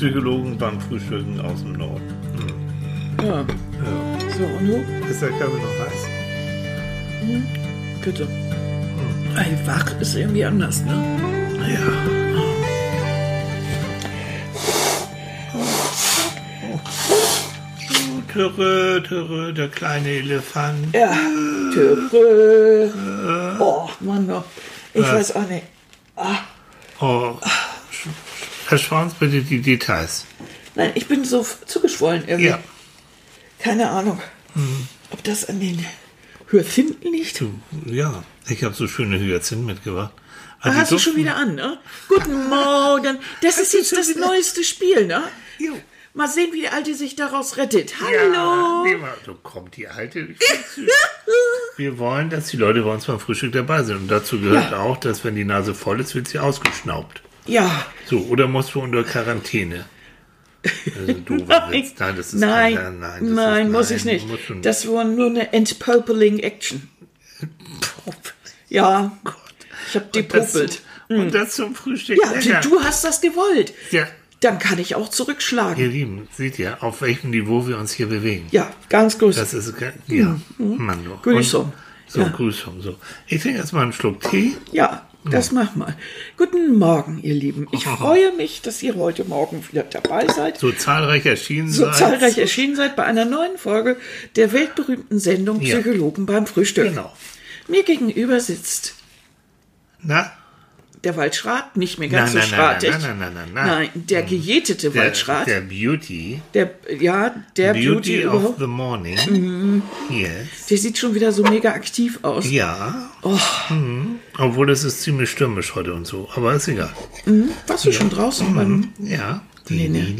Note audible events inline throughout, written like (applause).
Psychologen beim Frühstücken aus dem Norden. Ja. Ja. So, und du? Ist der Kaffee noch heiß? Bitte. Ey, wach ist irgendwie anders, ne? Ja. Türe, Türe, der kleine Elefant. Ja. Türe. Oh, Mann, oh. ich Was? weiß auch nicht. Oh, erspar uns bitte die Details. Nein, ich bin so zugeschwollen irgendwie. Ja. Keine Ahnung, ob das an den Hyazinthen liegt. Ja, ich habe so schöne Hyazinthen mitgebracht. Die hast du schon wieder an, ne? Guten (laughs) Morgen. Das ist jetzt das neueste Spiel, ne? Jo. Mal sehen, wie die Alte sich daraus rettet. Ja, Hallo. nee, mal, so kommt die alte. (laughs) Wir wollen, dass die Leute bei uns beim Frühstück dabei sind. Und dazu gehört Ja. auch, dass wenn die Nase voll ist, wird sie ausgeschnaubt. Ja. So, oder musst du unter Quarantäne? Also doofer Witz. Nein, das ist nein, kein, nein, das ist, muss nein, ich nicht. du nicht. Das war nur eine Entpopeling Action. Ja, ich habe Und das, depopelt. zum- und das zum Frühstück. Ja, lecker. du hast das gewollt. ja, Dann kann ich auch zurückschlagen. ihr Lieben, seht ihr, auf welchem Niveau wir uns hier bewegen. Ja, ganz groß. Das ist, ge- ja, Mann, doch. Grüßung. Und- So, Ja. Grüßung, so. Ich trinke erstmal einen Schluck Tee. Ja, das mach mal. Guten Morgen, ihr Lieben. Ich freue mich, dass ihr heute Morgen wieder dabei seid. So zahlreich erschienen So seid. zahlreich erschienen seid bei einer neuen Folge der weltberühmten Sendung Ja. Psychologen beim Frühstück. Genau. Mir gegenüber sitzt Na, der Waldschrat, nicht mehr ganz Nein, so nein, schratig. nein, nein, nein, nein, nein. Nein, der gejätete der, Waldschrat. der Beauty. Der, ja, der Beauty, Beauty of überhaupt. the morning. Yes. Der sieht schon wieder so mega aktiv aus. Ja. Oh. Mhm. Obwohl es ist ziemlich stürmisch heute und so. Aber ist egal. Warst du schon draußen beim Ja. Nee, nee.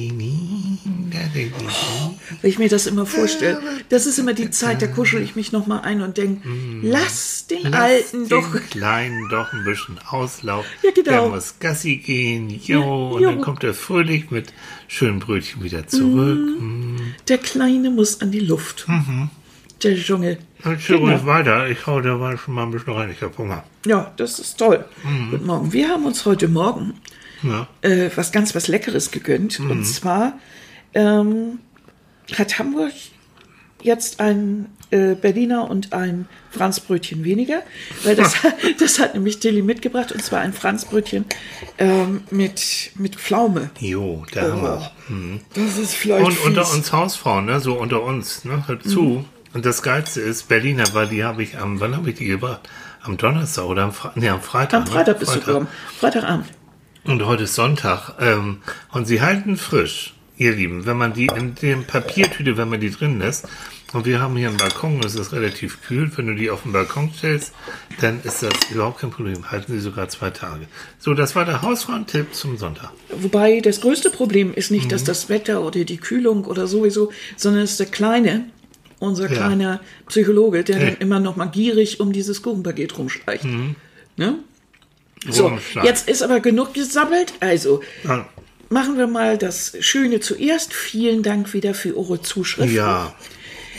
Wenn ich mir das immer vorstelle, das ist immer die Zeit, da kuschel ich mich noch mal ein und denke, lass den Lass Alten den doch. Kleinen doch ein bisschen Auslauf. Ja, genau. Der muss Gassi gehen. Jo, und jo. dann kommt er fröhlich mit schönen Brötchen wieder zurück. Mhm. Der Kleine muss an die Luft. Der Dschungel. Und schön Genau. weiter. Ich hau da mal schon mal ein bisschen rein. Ich hab Hunger. Ja, das ist toll. Mhm. Guten Morgen. Wir haben uns heute Morgen Ja. äh, was ganz was Leckeres gegönnt. Mhm. Und zwar ähm, hat Hamburg jetzt ein äh, Berliner und ein Franzbrötchen weniger, weil das, (laughs) das hat nämlich Tilly mitgebracht und zwar ein Franzbrötchen ähm, mit, mit Pflaume. Jo, der Hammer. Das ist vielleicht Und unter fies. uns Hausfrauen, ne? so unter uns, ne? hört zu. Und das Geilste ist, Berliner, weil die habe ich am, wann habe ich die gebracht? Am Donnerstag oder am, Fre nee, am Freitag. Am ne? Freitag bist du gekommen. Freitagabend. Und heute ist Sonntag. Ähm, und sie halten frisch, ihr Lieben. Wenn man die in dem Papiertüte, wenn man die drin lässt, und wir haben hier einen Balkon, es ist relativ kühl, wenn du die auf den Balkon stellst, dann ist das überhaupt kein Problem. Halten sie sogar zwei Tage. So, das war der Hausfrauentipp zum Sonntag. Wobei das größte Problem ist nicht, Mhm. dass das Wetter oder die Kühlung oder sowieso, sondern es ist der Kleine, unser Ja. kleiner Psychologe, der Hey. dann immer noch mal gierig um dieses Kuchenpaket rumschleicht. Ne? So, jetzt ist aber genug gesammelt. Also Ja. machen wir mal das Schöne zuerst. Vielen Dank wieder für eure Zuschrift. ja.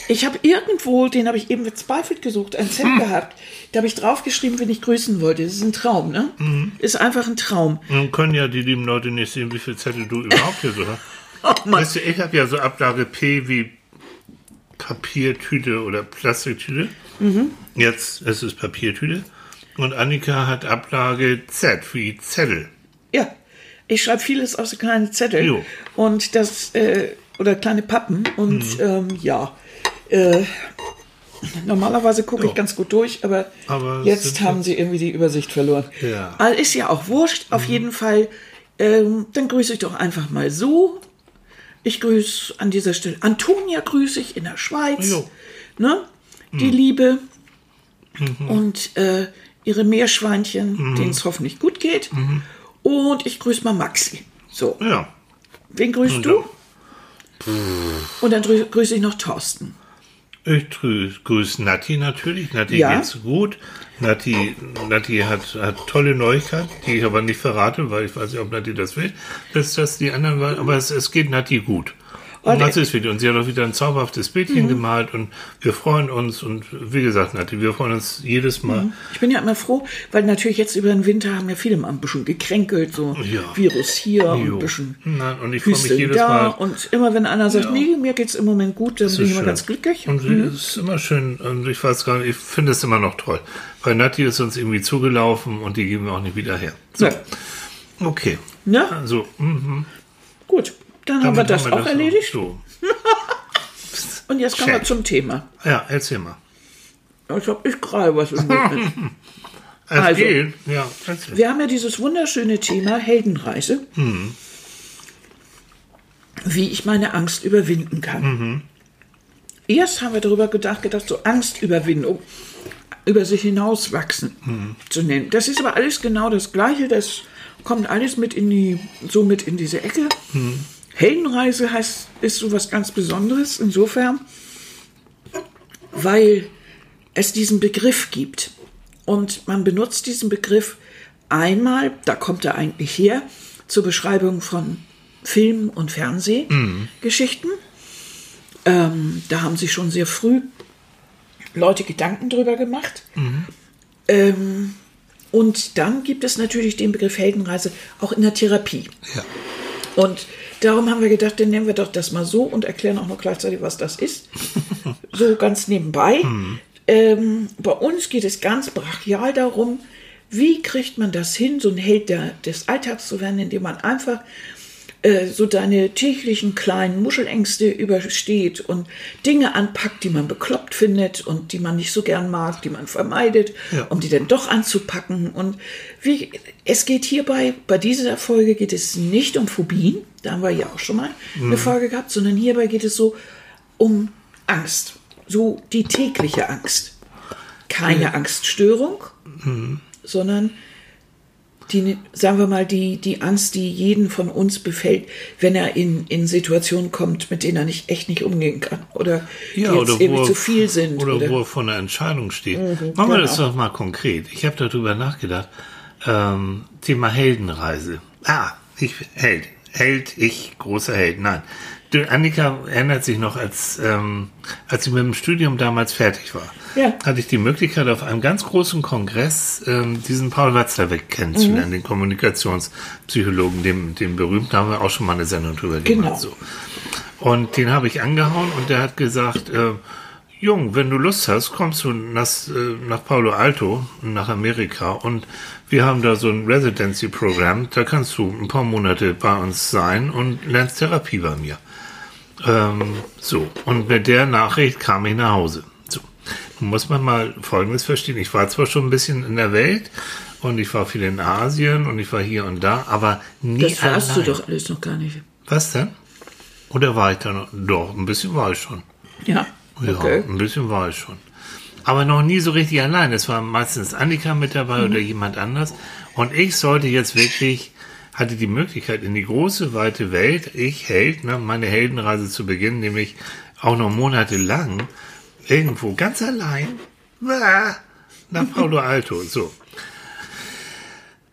Ich habe irgendwo, den habe ich eben verzweifelt gesucht, einen Hm. Zettel gehabt. Da habe ich draufgeschrieben, wen ich grüßen wollte. Das ist ein Traum, ne? Mhm. Ist einfach ein Traum. Nun können ja die lieben Leute nicht sehen, wie viel Zettel du überhaupt hier so hast. (laughs) Oh Mann. Weißt du, ich habe ja so Ablage P wie Papiertüte oder Plastiktüte. Mhm. Jetzt ist es Papiertüte. Und Annika hat Ablage Z wie Zettel. Ja, ich schreibe vieles auf so kleine Zettel Jo. und das äh, oder kleine Pappen und Mhm. ähm, ja. Äh, normalerweise gucke ich ganz gut durch, aber, Aber jetzt haben sie irgendwie die Übersicht verloren. Ja. Aber ist ja auch wurscht. Auf Mhm. jeden Fall, ähm, dann grüße ich doch einfach mal so. Ich grüße an dieser Stelle Antonia grüße ich in der Schweiz. Jo. Ne? Die Mhm. Liebe und äh, ihre Meerschweinchen, denen es hoffentlich gut geht. Und ich grüße mal Maxi. So, Ja. wen grüßt Und du? Und dann grü- grüße ich noch Thorsten. Ich grüße grüß Nati natürlich. Nati Ja. geht's gut. Nati, Nati hat, hat tolle Neuigkeiten, die ich aber nicht verrate, weil ich weiß nicht, ob Nati das will, dass das die anderen waren. Aber es, es geht Nati gut. Und der- das ist wieder. Und sie hat auch wieder ein zauberhaftes Mhm. Bildchen gemalt und wir freuen uns. Und wie gesagt, Nati, wir freuen uns jedes Mal. Ich bin ja immer froh, weil natürlich jetzt über den Winter haben ja viele mal ein bisschen gekränkelt, so Ja. Virus hier und ein bisschen Nein, und ich freue mich jedes da. Mal. Und immer wenn einer sagt, nee, mir geht's im Moment gut, dann Das bin ich immer schön. ganz glücklich. Und es ist immer schön. Und ich weiß gar nicht, ich finde es immer noch toll. Weil Nati ist uns irgendwie zugelaufen und die geben wir auch nicht wieder her. So, Ja. okay. Ja. Also, mhm. Gut, dann haben wir das auch erledigt. So. (laughs) Und jetzt kommen wir zum Thema. Ja, erzähl mal. Als ob ich gerade was im Mund (laughs) Also. Ja. Wir haben ja dieses wunderschöne Thema Heldenreise. Wie ich meine Angst überwinden kann. Erst haben wir darüber gedacht, gedacht, so Angstüberwindung, über sich hinauswachsen zu nennen. Das ist aber alles genau das Gleiche. Das kommt alles mit in die, so mit in diese Ecke. Heldenreise heißt, ist so was ganz Besonderes insofern, weil es diesen Begriff gibt. Und man benutzt diesen Begriff einmal, da kommt er eigentlich her, zur Beschreibung von Film- und Fernsehgeschichten. Ähm, da haben sich schon sehr früh Leute Gedanken drüber gemacht. Ähm, und dann gibt es natürlich den Begriff Heldenreise auch in der Therapie. Ja. Und darum haben wir gedacht, dann nennen wir doch das mal so und erklären auch noch gleichzeitig, was das ist. (laughs) so ganz nebenbei. Ähm, bei uns geht es ganz brachial darum, wie kriegt man das hin, so ein Held der, des Alltags zu werden, indem man einfach äh, so deine täglichen kleinen Muschelängste übersteht und Dinge anpackt, die man bekloppt findet und die man nicht so gern mag, die man vermeidet, Ja. um die dann doch anzupacken. Und wie, es geht hierbei, bei dieser Folge geht es nicht um Phobien, da haben wir ja auch schon mal eine Folge gehabt, sondern hierbei geht es so um Angst, so die tägliche Angst. Keine Angststörung, sondern die, sagen wir mal, die, die Angst, die jeden von uns befällt, wenn er in, in Situationen kommt, mit denen er nicht, echt nicht umgehen kann. Oder die Ja, jetzt oder irgendwie wo, zu viel sind. Oder, Oder, wo er vor einer Entscheidung steht. Machen wir das genau. doch mal konkret. Ich habe darüber nachgedacht. Ähm, Thema Heldenreise. Ah, ich Held. Held, ich, großer Held. Nein. Du, Annika erinnert sich noch, als, ähm, als ich mit dem Studium damals fertig war, Ja. hatte ich die Möglichkeit, auf einem ganz großen Kongress ähm, diesen Paul Watzlawick kennenzulernen, Mhm. den Kommunikationspsychologen, dem, dem berühmten, da haben wir auch schon mal eine Sendung drüber Genau. gemacht. So. Und den habe ich angehauen und der hat gesagt, äh, Jung, wenn du Lust hast, kommst du nach, äh, nach Palo Alto, nach Amerika und wir haben da so ein Residency-Programm, da kannst du ein paar Monate bei uns sein und lernst Therapie bei mir. Ähm, so, und mit der Nachricht kam ich nach Hause. So, nun muss man mal Folgendes verstehen. Ich war zwar schon ein bisschen in der Welt und ich war viel in Asien und ich war hier und da, aber nie das warst du allein. doch alles noch gar nicht. Was denn? Oder war ich da noch? Doch, ein bisschen war ich schon. Ja. Ja, Okay. ein bisschen war ich schon. Aber noch nie so richtig allein. Es war meistens Annika mit dabei Mhm. oder jemand anders. Und ich sollte jetzt wirklich, hatte die Möglichkeit, in die große, weite Welt, ich Held, ne, meine Heldenreise zu beginnen, nämlich auch noch monatelang, irgendwo ganz allein, nach Palo Alto. So.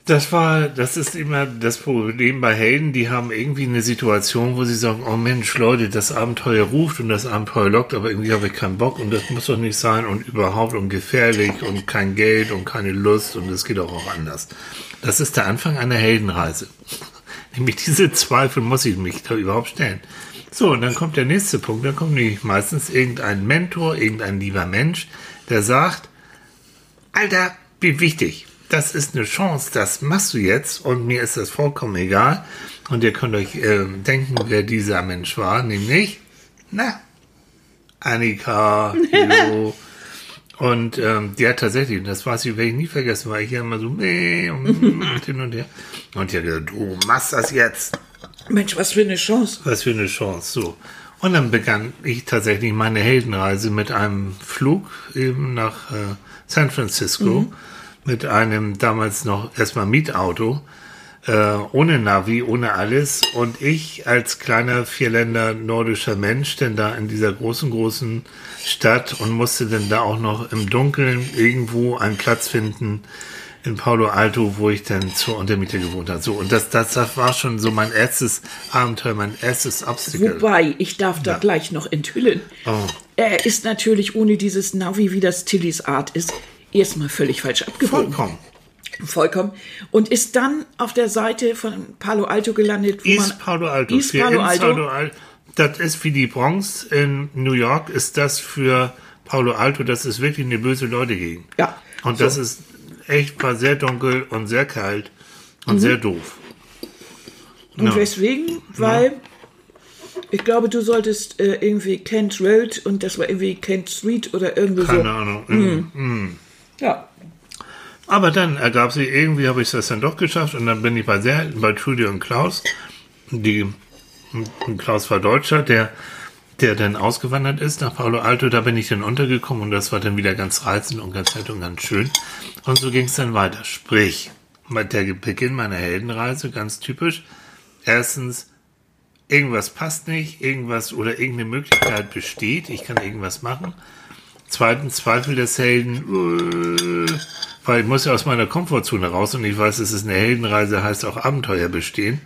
Das war, das ist immer das Problem bei Helden, die haben irgendwie eine Situation, wo sie sagen, oh Mensch, Leute, das Abenteuer ruft und das Abenteuer lockt, aber irgendwie habe ich keinen Bock und das muss doch nicht sein und überhaupt und gefährlich und kein Geld und keine Lust und es geht auch, auch anders. Das ist der Anfang einer Heldenreise. (laughs) Nämlich diese Zweifel muss ich mich da überhaupt stellen. So, und dann kommt der nächste Punkt, dann kommt nämlich meistens irgendein Mentor, irgendein lieber Mensch, der sagt, Alter, wie wichtig. Das ist eine Chance, das machst du jetzt und mir ist das vollkommen egal. Und ihr könnt euch äh, denken, wer dieser Mensch war, nämlich, na, Annika, (laughs) jo. Und ähm, die hat tatsächlich, das weiß ich, werde ich nie vergessen, weil ich ja immer so, meh, und (laughs) hin und her. Und die hat gesagt, du machst das jetzt. Mensch, was für eine Chance. Was für eine Chance, so. Und dann begann ich tatsächlich meine Heldenreise mit einem Flug eben nach äh, San Francisco mit einem damals noch erstmal Mietauto, äh, ohne Navi, ohne alles. Und ich als kleiner Vierländer nordischer Mensch, denn da in dieser großen, großen Stadt und musste dann da auch noch im Dunkeln irgendwo einen Platz finden, in Palo Alto, wo ich dann zur Untermiete gewohnt habe. So, und das, das, das war schon so mein erstes Abenteuer, mein erstes Obstacle. Wobei, ich darf da Ja. gleich noch enthüllen. Oh. Er ist natürlich ohne dieses Navi, wie das Tillys Art ist, erstmal völlig falsch abgebogen. Vollkommen. Vollkommen. Und ist dann auf der Seite von Palo Alto gelandet, wo East man. Palo Alto. East Für Palo Alto. Palo Al- Das ist wie die Bronx in New York, ist das für Palo Alto, das ist wirklich eine böse Leute gegen. Ja. Und So. das ist echt, war sehr dunkel und sehr kalt und Mhm. sehr doof. Und Ja. weswegen? Weil ich glaube, du solltest äh, irgendwie Kent Road und das war irgendwie Kent Street oder irgendwie Keine so. Ahnung. Mhm. Ja. Aber dann ergab sich, irgendwie habe ich das dann doch geschafft und dann bin ich bei, sehr, bei Trudy und Klaus, die, Klaus war Deutscher, der, der dann ausgewandert ist nach Palo Alto, da bin ich dann untergekommen und das war dann wieder ganz reizend und ganz nett und ganz schön. Und so ging es dann weiter. Sprich, der Beginn meiner Heldenreise, ganz typisch. Erstens, irgendwas passt nicht, irgendwas oder irgendeine Möglichkeit besteht, ich kann irgendwas machen. Zweitens, Zweifel des Helden, äh, weil ich muss ja aus meiner Komfortzone raus und ich weiß, es ist eine Heldenreise, heißt auch Abenteuer bestehen.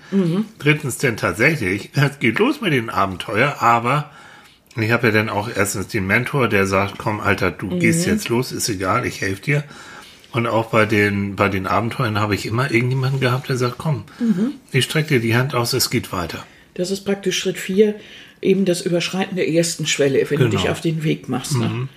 Drittens, denn tatsächlich, (laughs) es geht los mit den Abenteuer, aber ich habe ja dann auch erstens den Mentor, der sagt, komm, Alter, du gehst jetzt los, ist egal, ich helfe dir. Und auch bei den, bei den Abenteuern habe ich immer irgendjemanden gehabt, der sagt, komm, ich strecke dir die Hand aus, es geht weiter. Das ist praktisch Schritt vier, eben das Überschreiten der ersten Schwelle, wenn du Genau. dich auf den Weg machst. Ne?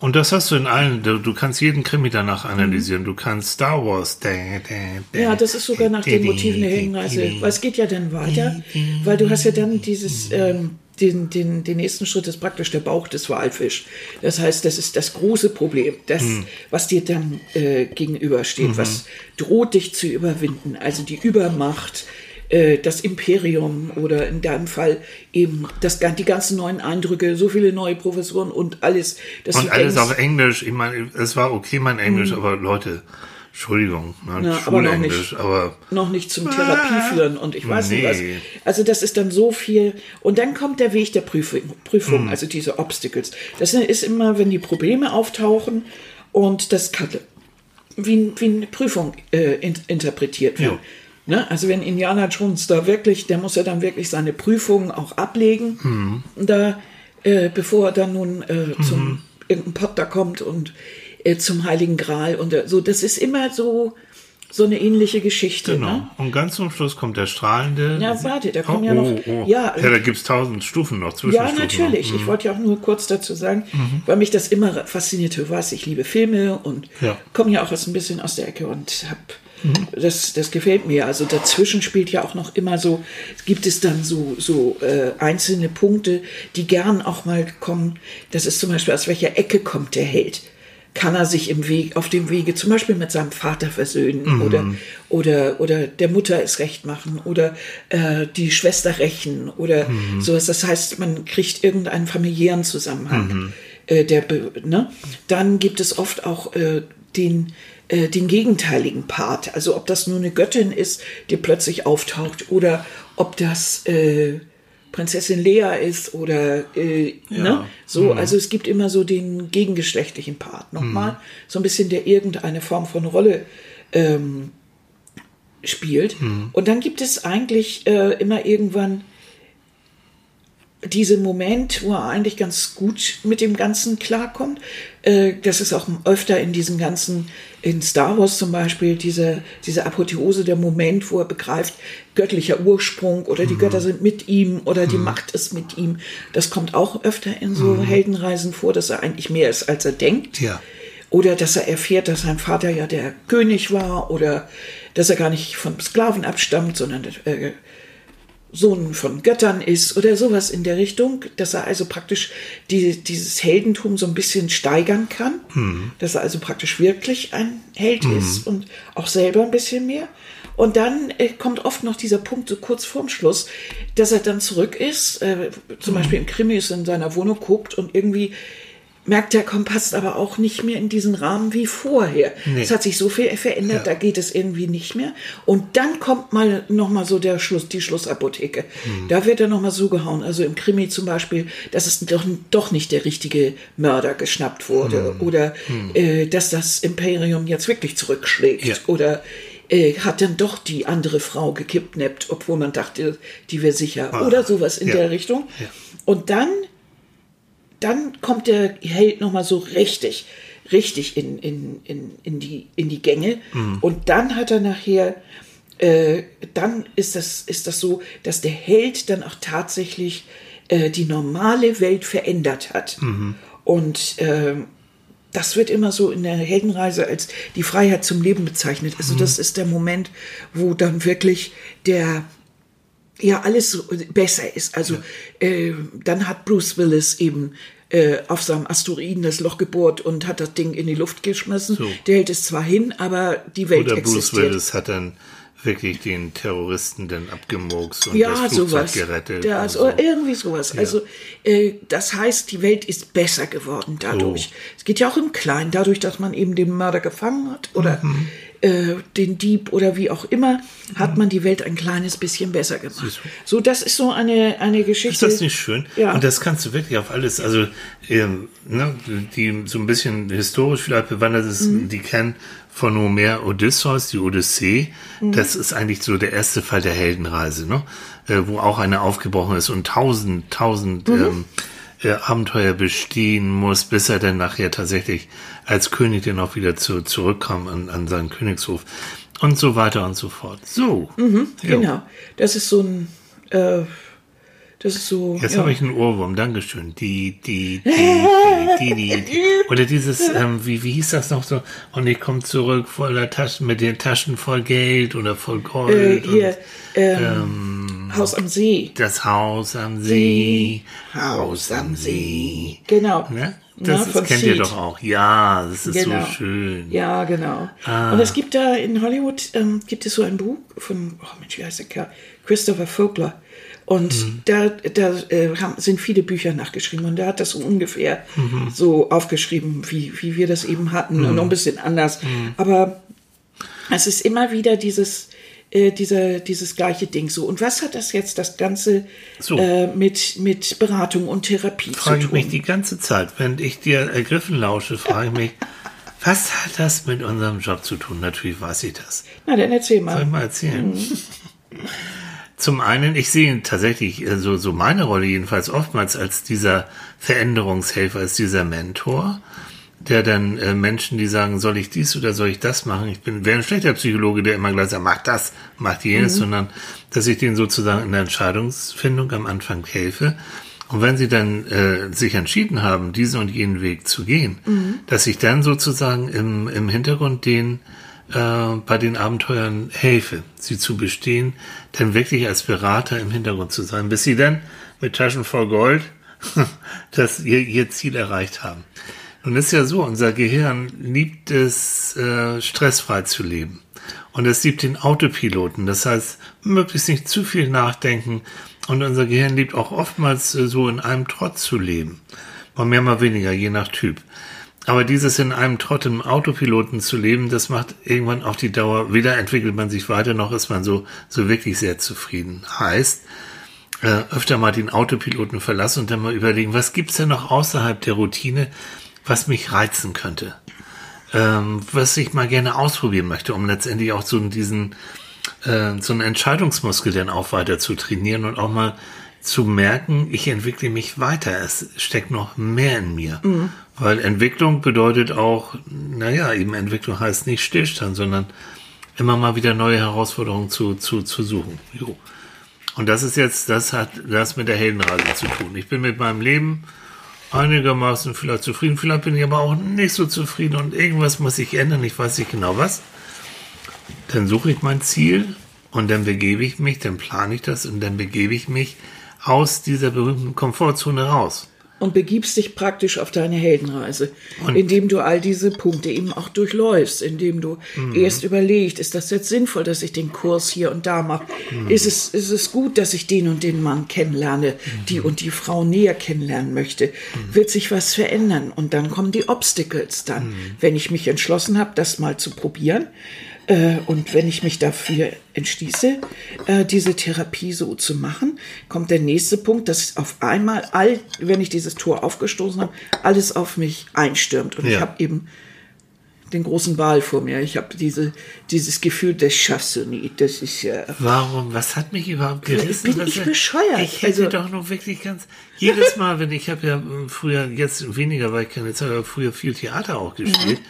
Und das hast du in allen, du, du kannst jeden Krimi danach analysieren. Du kannst Star Wars. Da, da, da, Ja, das ist sogar nach den Motiven der Heldenreise. da, Weil es geht ja dann weiter, weil du hast ja dann dieses, ähm, den, den, den nächsten Schritt ist praktisch der Bauch des Walfisch. Das heißt, das ist das große Problem, das, was dir dann äh, gegenübersteht, was droht dich zu überwinden. Also die Übermacht, äh, das Imperium oder in deinem Fall eben das, die ganzen neuen Eindrücke, so viele neue Professoren und alles. Und alles denkst, auf Englisch. Ich meine, es war okay, mein Englisch, aber Leute, Entschuldigung, ne, Ja, aber noch nicht. aber noch nicht zum Therapie führen und ich weiß nicht was. Nee. Also das ist dann so viel. Und dann kommt der Weg der Prüfung, Prüfung Hm. also diese Obstacles. Das ist immer, wenn die Probleme auftauchen und das kann wie, wie eine Prüfung äh, in, interpretiert wird. Ja. Ne? Also wenn Indiana Jones da wirklich, der muss ja dann wirklich seine Prüfungen auch ablegen, Hm. da, äh, bevor er dann nun äh, zum irgendein Pott da kommt und äh, zum Heiligen Gral und äh, so. Das ist immer so so eine ähnliche Geschichte. genau. Ne? Und ganz zum Schluss kommt der strahlende. Ja, warte, da oh, kommen ja noch- Oh, oh. ja. ja, da gibt's tausend Stufen noch, Ja, Zwischenstufen natürlich. Mhm. Ich wollte ja auch nur kurz dazu sagen, weil mich das immer fasziniert. Du weißt, ich liebe Filme und Ja. komme ja auch aus ein bisschen aus der Ecke und das, das gefällt mir. Also dazwischen spielt ja auch noch immer so, gibt es dann so, so äh, einzelne Punkte, die gern auch mal kommen. Das ist zum Beispiel, aus welcher Ecke kommt der Held? Kann er sich im Weg, auf dem Wege zum Beispiel mit seinem Vater versöhnen oder, oder, oder der Mutter es recht machen oder äh, die Schwester rächen oder sowas. Das heißt, man kriegt irgendeinen familiären Zusammenhang. Äh, der, ne? Dann gibt es oft auch äh, den, äh, den gegenteiligen Part. Also ob das nur eine Göttin ist, die plötzlich auftaucht oder ob das äh, Prinzessin Lea ist oder äh, ne? so. Also es gibt immer so den gegengeschlechtlichen Part. Nochmal so ein bisschen, der irgendeine Form von Rolle ähm, spielt. Und dann gibt es eigentlich äh, immer irgendwann diesen Moment, wo er eigentlich ganz gut mit dem Ganzen klarkommt. Äh, das ist auch öfter in diesem ganzen, in Star Wars zum Beispiel, diese, diese Apotheose, der Moment, wo er begreift, göttlicher Ursprung oder die Götter sind mit ihm oder die Macht ist mit ihm. Das kommt auch öfter in so Heldenreisen vor, dass er eigentlich mehr ist, als er denkt. Ja. Oder dass er erfährt, dass sein Vater ja der König war oder dass er gar nicht von Sklaven abstammt, sondern äh, Sohn von Göttern ist oder sowas in der Richtung, dass er also praktisch die, dieses Heldentum so ein bisschen steigern kann, dass er also praktisch wirklich ein Held ist und auch selber ein bisschen mehr. Und dann äh, kommt oft noch dieser Punkt so kurz vorm Schluss, dass er dann zurück ist, äh, zum Beispiel im Krimi ist in seiner Wohnung guckt und irgendwie merkt der Kompass aber auch nicht mehr in diesen Rahmen wie vorher. Nee. Es hat sich so viel verändert, Ja. da geht es irgendwie nicht mehr. Und dann kommt mal noch mal so der Schluss, die Schlussapotheke. Hm. Da wird er noch mal so gehauen. Also im Krimi zum Beispiel, dass es doch, doch nicht der richtige Mörder geschnappt wurde Hm. oder äh, dass das Imperium jetzt wirklich zurückschlägt Ja. oder äh, hat dann doch die andere Frau gekidnappt, obwohl man dachte, die wäre sicher Ah, oder sowas in ja. der Richtung. Und dann dann kommt der Held noch mal so richtig, richtig in, in, in, in, die, in die Gänge. Und dann hat er nachher, äh, dann ist das, ist das so, dass der Held dann auch tatsächlich äh, die normale Welt verändert hat. Und ähm, das wird immer so in der Heldenreise als die Freiheit zum Leben bezeichnet. Also das ist der Moment, wo dann wirklich der ja alles so besser ist. Also äh, dann hat Bruce Willis eben äh, auf seinem Asteroiden das Loch gebohrt und hat das Ding in die Luft geschmissen. So. Der hält es zwar hin, aber die Welt Oder Bruce existiert. Willis hat dann wirklich den Terroristen dann abgemurkst und Ja, das Flugzeug sowas. gerettet. Ja, also so. irgendwie sowas. Also äh, das heißt, die Welt ist besser geworden dadurch. Oh. Es geht ja auch im Kleinen, dadurch, dass man eben den Mörder gefangen hat oder Mhm. Äh, den Dieb oder wie auch immer, hat man die Welt ein kleines bisschen besser gemacht. So, das ist so eine, eine Geschichte. Ist das nicht schön? Ja. Und das kannst du wirklich auf alles, also ähm, ne, die so ein bisschen historisch vielleicht bewandert ist, Mhm. die kennen von Homer Odysseus, die Odyssee. Mhm. Das ist eigentlich so der erste Fall der Heldenreise, ne? Äh, wo auch einer aufgebrochen ist und tausend, tausend Mhm. ähm, äh, Abenteuer bestehen muss, bis er dann nachher tatsächlich als König dann auch wieder zu, zurückkam an, an seinen Königshof und so weiter und so fort. So. Jo. Genau. Das ist so ein, äh, das ist so. Jetzt ja. habe ich einen Ohrwurm, Dankeschön. Die, die, die, die, die, die, die. (laughs) Oder dieses, ähm, wie, wie hieß das noch so? Und ich komme zurück voller Taschen, mit den Taschen voll Geld oder voll äh, Gold. hier, und, ähm, Haus am See. das Haus am See, Haus am See. Genau. Ne? Na, Das ist, von kennt ihr Seed. doch auch. Ja, das ist Genau. so schön. Ja, genau. Ah. Und es gibt da in Hollywood, ähm, gibt es so ein Buch von, oh Mensch, wie heißt der Kerl? Christopher Vogler. Und Mhm. da, da äh, haben, sind viele Bücher nachgeschrieben und der hat das so ungefähr Mhm. so aufgeschrieben, wie, wie wir das eben hatten und noch ein bisschen anders. Aber es ist immer wieder dieses, äh, dieser, dieses gleiche Ding so. Und was hat das jetzt das Ganze So. äh, mit, mit Beratung und Therapie Frage zu ich mich tun? die ganze Zeit, während ich dir ergriffen lausche, frage ich mich, (laughs) was hat das mit unserem Job zu tun? Natürlich weiß ich das. Na, dann erzähl Soll mal. ich mal erzählen? (laughs) Zum einen, ich sehe tatsächlich äh, so, so meine Rolle jedenfalls oftmals als dieser Veränderungshelfer, als dieser Mentor, der dann äh, Menschen, die sagen, soll ich dies oder soll ich das machen? Ich bin wäre ein schlechter Psychologe, der immer gleich sagt, mach das, mach jenes, sondern dass ich denen sozusagen in der Entscheidungsfindung am Anfang helfe. Und wenn sie dann äh, sich entschieden haben, diesen und jenen Weg zu gehen, dass ich dann sozusagen im, im Hintergrund den äh, bei den Abenteuern helfe, sie zu bestehen, dann wirklich als Berater im Hintergrund zu sein, bis sie dann mit Taschen voll Gold (laughs) das ihr, ihr Ziel erreicht haben. Nun ist ja so, unser Gehirn liebt es, äh, stressfrei zu leben. Und es liebt den Autopiloten. Das heißt, möglichst nicht zu viel nachdenken. Und unser Gehirn liebt auch oftmals äh, so in einem Trott zu leben. Mal mehr, mal weniger, je nach Typ. Aber dieses in einem Trott im Autopiloten zu leben, das macht irgendwann auf die Dauer, weder entwickelt man sich weiter, noch ist man so, so wirklich sehr zufrieden. Heißt, äh, öfter mal den Autopiloten verlassen und dann mal überlegen, was gibt's denn noch außerhalb der Routine, was mich reizen könnte, ähm, was ich mal gerne ausprobieren möchte, um letztendlich auch so diesen äh, so einen Entscheidungsmuskel dann auch weiter zu trainieren und auch mal zu merken, ich entwickle mich weiter. Es steckt noch mehr in mir. Weil Entwicklung bedeutet auch, naja, eben Entwicklung heißt nicht Stillstand, sondern immer mal wieder neue Herausforderungen zu, zu, zu suchen. Jo. Und das ist jetzt, das hat das mit der Heldenreise zu tun. Ich bin mit meinem Leben einigermaßen vielleicht zufrieden, vielleicht bin ich aber auch nicht so zufrieden und irgendwas muss sich ändern, ich weiß nicht genau was. Dann suche ich mein Ziel und dann begebe ich mich, dann plane ich das und dann begebe ich mich aus dieser berühmten Komfortzone raus. Und begibst dich praktisch auf deine Heldenreise, indem du all diese Punkte eben auch durchläufst, indem du erst überlegst, ist das jetzt sinnvoll, dass ich den Kurs hier und da mache? Ist, es, ist es gut, dass ich den und den Mann kennenlerne, die und die Frau näher kennenlernen möchte? Wird sich was verändern? Und dann kommen die Obstacles dann, wenn ich mich entschlossen habe, das mal zu probieren. Äh, und wenn ich mich dafür entschließe, äh, diese Therapie so zu machen, kommt der nächste Punkt, dass auf einmal, all, wenn ich dieses Tor aufgestoßen habe, alles auf mich einstürmt. Und ich Ja. habe eben den großen Wal vor mir. Ich habe diese, dieses Gefühl, das schaffst du nie. Das ist ja. Warum? Was hat mich überhaupt gerissen? Bin ich er- bescheuert? Ich hätte Also- doch noch wirklich ganz jedes Mal, wenn ich habe ja äh, früher jetzt weniger, weil ich keine Zeit habe, früher viel Theater auch gespielt.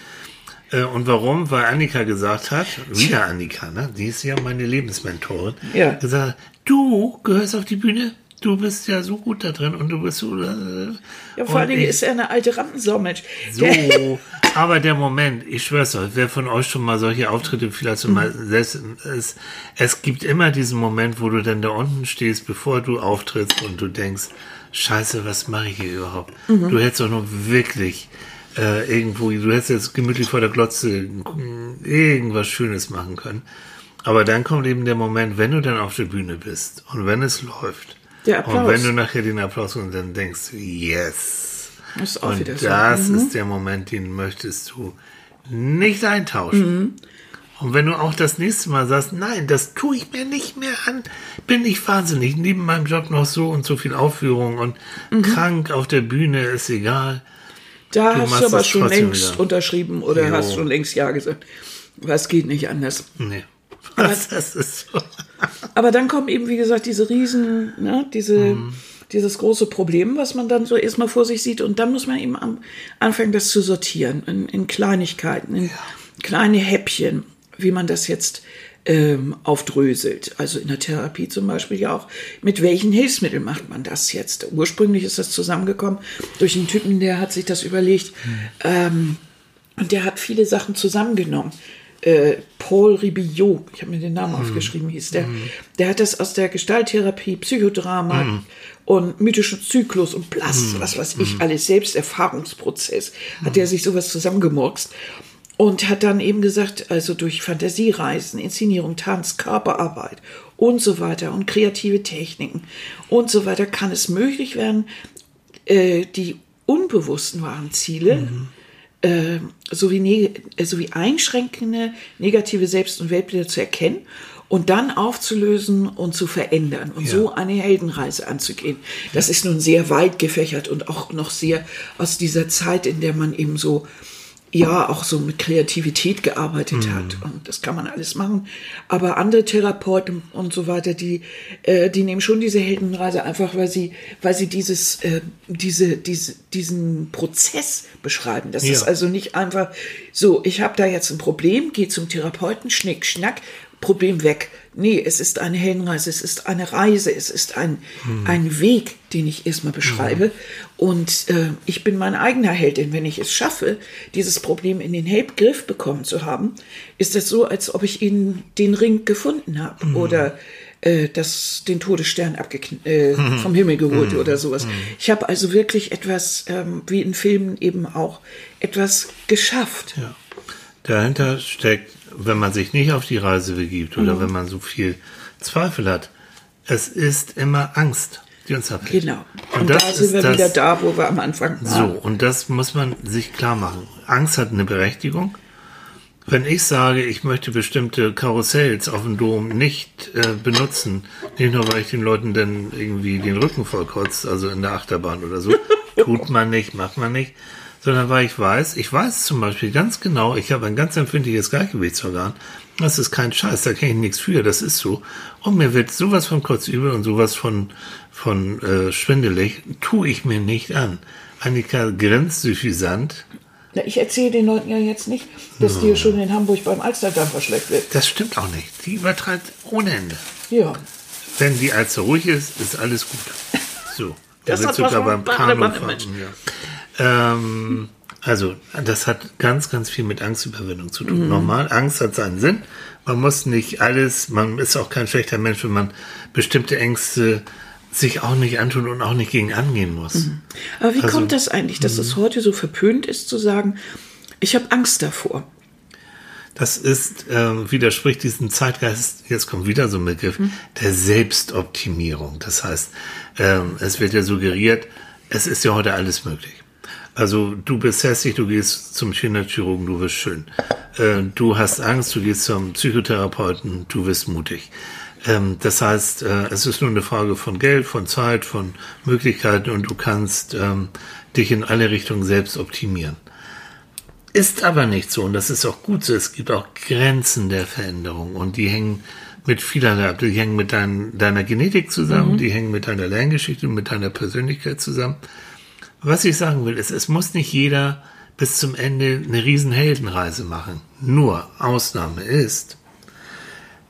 Äh, Und warum? Weil Annika gesagt hat, wieder Annika, ne? Die ist ja meine Lebensmentorin. Ja. Gesagt, hat, du gehörst auf die Bühne, du bist ja so gut da drin und du bist so. Äh, Ja, vor allen Dingen ist er eine alte Rampensau, Mensch. so, aber der Moment, ich schwör's euch, wer von euch schon mal solche Auftritte vielleicht schon mal selbst, es, es gibt immer diesen Moment, wo du dann da unten stehst, bevor du auftrittst und du denkst, scheiße, was mache ich hier überhaupt? Du hättest doch nur wirklich äh, irgendwo, du hättest jetzt gemütlich vor der Glotze irgendwas Schönes machen können. Aber dann kommt eben der Moment, wenn du dann auf der Bühne bist und wenn es läuft. Der Applaus. Und wenn du nachher den Applaus und dann denkst, yes. Das ist auch Und wieder so. das ist der Moment, den möchtest du nicht eintauschen. Und wenn du auch das nächste Mal sagst, nein, das tue ich mir nicht mehr an, bin ich wahnsinnig. Neben meinem Job noch so und so viel Aufführung und krank auf der Bühne ist egal. Da Du hast du aber schon längst wieder. unterschrieben oder Jo. hast schon längst Ja gesagt. Was geht nicht anders. Nee. Was, (laughs) das ist so. Aber dann kommen eben, wie gesagt, diese Riesen, ne, diese, Mhm. dieses große Problem, was man dann so erstmal vor sich sieht. Und dann muss man eben am, anfangen, das zu sortieren in, in Kleinigkeiten, in kleine Häppchen, wie man das jetzt ähm, aufdröselt. Also in der Therapie zum Beispiel ja auch, mit welchen Hilfsmitteln macht man das jetzt? Ursprünglich ist das zusammengekommen durch einen Typen, der hat sich das überlegt. Ähm, und der hat viele Sachen zusammengenommen. Äh, Paul Ribillot, ich habe mir den Namen aufgeschrieben, hieß der. Der hat das aus der Gestalttherapie, Psychodrama und mythischen Zyklus und Blast, was weiß ich, alles Selbsterfahrungsprozess, hat der sich sowas zusammengemurkst. Und hat dann eben gesagt, also durch Fantasiereisen, Inszenierung, Tanz, Körperarbeit und so weiter und kreative Techniken und so weiter kann es möglich werden, äh, die unbewussten wahren Ziele äh, sowie, ne äh, sowie einschränkende negative Selbst- und Weltbilder zu erkennen und dann aufzulösen und zu verändern und so eine Heldenreise anzugehen. Das ist nun sehr weit gefächert und auch noch sehr aus dieser Zeit, in der man eben so ja auch so mit Kreativität gearbeitet hat und das kann man alles machen. Aber andere Therapeuten und so weiter, die äh, die nehmen schon diese Heldenreise einfach, weil sie weil sie dieses äh, diese diese diesen Prozess beschreiben. Das Ja. ist also nicht einfach so, ich habe da jetzt ein Problem, gehe zum Therapeuten, schnick schnack, Problem weg. Nee, es ist eine Heldenreise, es ist eine Reise, es ist ein, ein Weg, den ich erstmal beschreibe. Und äh, ich bin mein eigener Heldin. Wenn ich es schaffe, dieses Problem in den Griff bekommen zu haben, ist das so, als ob ich ihn den Ring gefunden habe oder äh, das, den Todesstern äh, vom Himmel geholt oder sowas. Ich habe also wirklich etwas, ähm, wie in Filmen eben auch, etwas geschafft. Ja. Dahinter steckt, wenn man sich nicht auf die Reise begibt oder wenn man so viel Zweifel hat, es ist immer Angst, die uns abhält. Genau. Und, da sind wir wieder da, wo wir am Anfang So, waren. und das muss man sich klar machen. Angst hat eine Berechtigung. Wenn ich sage, ich möchte bestimmte Karussells auf dem Dom nicht äh, benutzen, nicht nur, weil ich den Leuten dann irgendwie den Rücken vollkotzt, also in der Achterbahn oder so, (laughs) tut man nicht, macht man nicht, sondern weil ich weiß, ich weiß zum Beispiel ganz genau, ich habe ein ganz empfindliches Gleichgewichtsorgan, das ist kein Scheiß, da kann ich nichts für, das ist so. Und mir wird sowas von kotzübel und sowas von, von äh, schwindelig, tue ich mir nicht an. Annika suffisant. Na, ich erzähle den Leuten ja jetzt nicht, dass dir schon in Hamburg beim Alsterdampfer schlecht wird. Das stimmt auch nicht. Die übertreibt ohne Ende. Ja. Wenn die Alster ruhig ist, ist alles gut. So. (laughs) Das Da hat vom Bademann Kanufahren, ja. Ähm, Also, das hat ganz, ganz viel mit Angstüberwindung zu tun. Nochmal, Angst hat seinen Sinn. Man muss nicht alles, man ist auch kein schlechter Mensch, wenn man bestimmte Ängste sich auch nicht antun und auch nicht gegen angehen muss. Mhm. Aber wie also, kommt das eigentlich, dass es heute so verpönt ist zu sagen, ich habe Angst davor? Das ist, äh, widerspricht diesem Zeitgeist, jetzt kommt wieder so ein Begriff, mhm. der Selbstoptimierung. Das heißt, äh, es wird ja suggeriert, es ist ja heute alles möglich. Also du bist hässlich, du gehst zum Kinderchirurgen, du wirst schön. Äh, du hast Angst, du gehst zum Psychotherapeuten, du wirst mutig. Ähm, das heißt, äh, es ist nur eine Frage von Geld, von Zeit, von Möglichkeiten und du kannst ähm, dich in alle Richtungen selbst optimieren. Ist aber nicht so und das ist auch gut so. Es gibt auch Grenzen der Veränderung und die hängen mit vielerlei ab. Die hängen mit dein, deiner Genetik zusammen, mhm. die hängen mit deiner Lerngeschichte und mit deiner Persönlichkeit zusammen. Was ich sagen will, ist, es muss nicht jeder bis zum Ende eine Riesenheldenreise machen. Nur Ausnahme ist,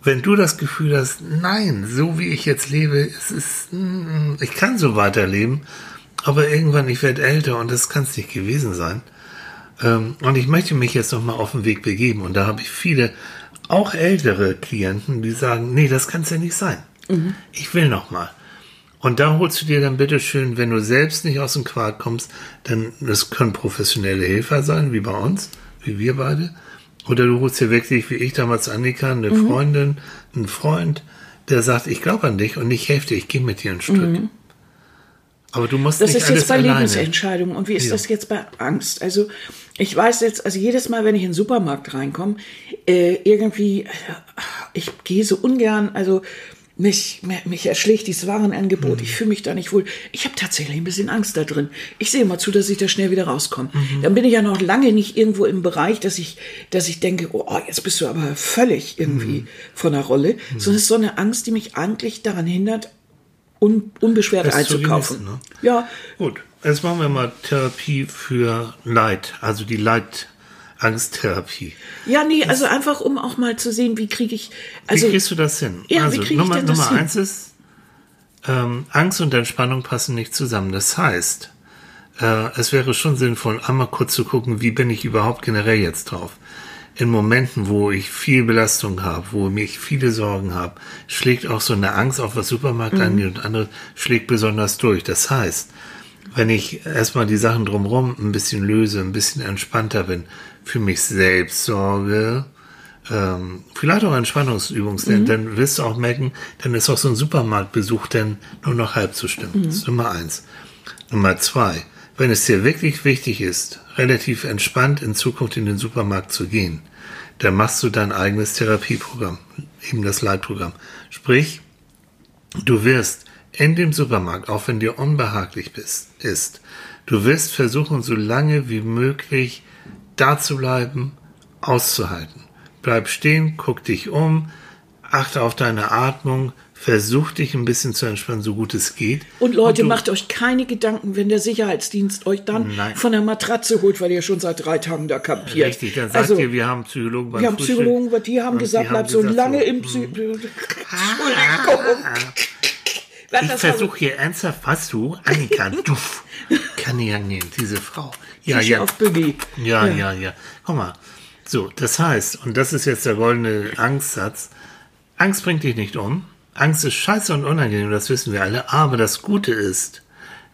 wenn du das Gefühl hast, nein, so wie ich jetzt lebe, es ist, mm, ich kann so weiterleben, aber irgendwann ich werde älter und das kann es nicht gewesen sein ähm, und ich möchte mich jetzt nochmal auf den Weg begeben. Und da habe ich viele, auch ältere Klienten, die sagen, nee, das kann es ja nicht sein. Mhm. Ich will nochmal. Und da holst du dir dann bitte schön, wenn du selbst nicht aus dem Quark kommst, dann, das können professionelle Helfer sein, wie bei uns, wie wir beide. Oder du holst dir wirklich, wie ich damals Annika, eine mhm. Freundin, einen Freund, der sagt, ich glaube an dich und ich helfe dir, ich gehe mit dir ein Stück. Mhm. Aber du musst das nicht ist jetzt bei alleine. Lebensentscheidungen. Und wie ist ja. das jetzt bei Angst? Also ich weiß jetzt, also jedes Mal, wenn ich in den Supermarkt reinkomme, äh, irgendwie, äh, ich gehe so ungern, also mich, mich erschlägt dieses Warenangebot. Mhm. Ich fühle mich da nicht wohl. Ich habe tatsächlich ein bisschen Angst da drin. Ich sehe mal zu, dass ich da schnell wieder rauskomme. Mhm. Dann bin ich ja noch lange nicht irgendwo im Bereich, dass ich, dass ich denke, oh, jetzt bist du aber völlig irgendwie mhm. von der Rolle. Mhm. Sondern es ist so eine Angst, die mich eigentlich daran hindert, un, unbeschwert das einzukaufen. ne? Ja. Gut, jetzt machen wir mal Therapie für Leid, also die Leidangsttherapie. Ja, nee, das, also einfach um auch mal zu sehen, wie kriege ich. Also, wie kriegst du das hin? Ja, also, wie kriege ich denn das Nummer hin? eins ist, ähm, Angst und Entspannung passen nicht zusammen. Das heißt, äh, es wäre schon sinnvoll, einmal kurz zu gucken, wie bin ich überhaupt generell jetzt drauf in Momenten, wo ich viel Belastung habe, wo mich viele Sorgen habe, schlägt auch so eine Angst auf was Supermarkt mhm. angeht und andere schlägt besonders durch. Das heißt, wenn ich erstmal die Sachen drumherum ein bisschen löse, ein bisschen entspannter bin, für mich selbst sorge, ähm, vielleicht auch Entspannungsübungen, mhm. dann wirst du auch merken, dann ist auch so ein Supermarktbesuch dann nur noch halb zu stimmen. Mhm. Das ist Nummer eins. Nummer zwei, wenn es dir wirklich wichtig ist, relativ entspannt in Zukunft in den Supermarkt zu gehen, dann machst du dein eigenes Therapieprogramm, eben das Leitprogramm. Sprich, du wirst in dem Supermarkt, auch wenn dir unbehaglich bist, ist, du wirst versuchen, so lange wie möglich da zu bleiben, auszuhalten. Bleib stehen, guck dich um, achte auf deine Atmung, versuch dich ein bisschen zu entspannen, so gut es geht. Und Leute, und macht euch keine Gedanken, wenn der Sicherheitsdienst euch dann Nein. von der Matratze holt, weil ihr schon seit drei Tagen da kampiert. Richtig, dann sagt also, ihr, wir haben Psychologen beim Wir haben Psychologen, die haben gesagt, bleib so lange so, im Psy hm. Entschuldigung. Ich versuche hier ernsthaft, was du, Annika, du, (laughs) kann ich annehmen, diese Frau. Ja, ja. Auf Biggie. Ja, ja, ja, ja. Guck mal. So, das heißt, und das ist jetzt der goldene Angstsatz, Angst bringt dich nicht um, Angst ist scheiße und unangenehm, das wissen wir alle, aber das Gute ist,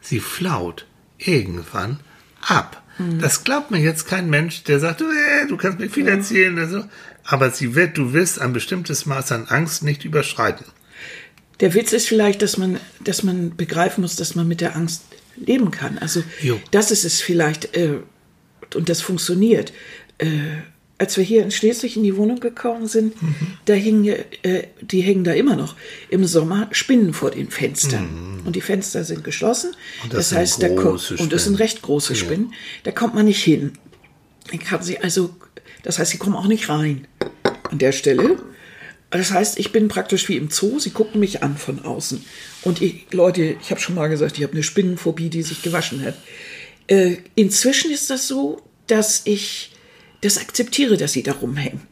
sie flaut irgendwann ab. Mhm. Das glaubt mir jetzt kein Mensch, der sagt, äh, du kannst mir viel erzählen oder so. Aber sie wird, du wirst ein bestimmtes Maß an Angst nicht überschreiten. Der Witz ist vielleicht, dass man, dass man begreifen muss, dass man mit der Angst leben kann. Also jo. das ist es vielleicht, äh, und das funktioniert. Äh, als wir hier in Schleswig in die Wohnung gekommen sind, mhm. da hingen, äh, die hängen da immer noch im Sommer Spinnen vor den Fenstern. Mhm. Und die Fenster sind geschlossen. Und das, das heißt, da kommt, und das sind recht große Spinnen. Ja. Da kommt man nicht hin. Dann kann sie also, das heißt, sie kommen auch nicht rein an der Stelle. Das heißt, ich bin praktisch wie im Zoo. Sie gucken mich an von außen. Und ich, Leute, ich habe schon mal gesagt, ich habe eine Spinnenphobie, die sich gewaschen hat. Äh, inzwischen ist das so, dass ich das akzeptiere, dass sie da rumhängen.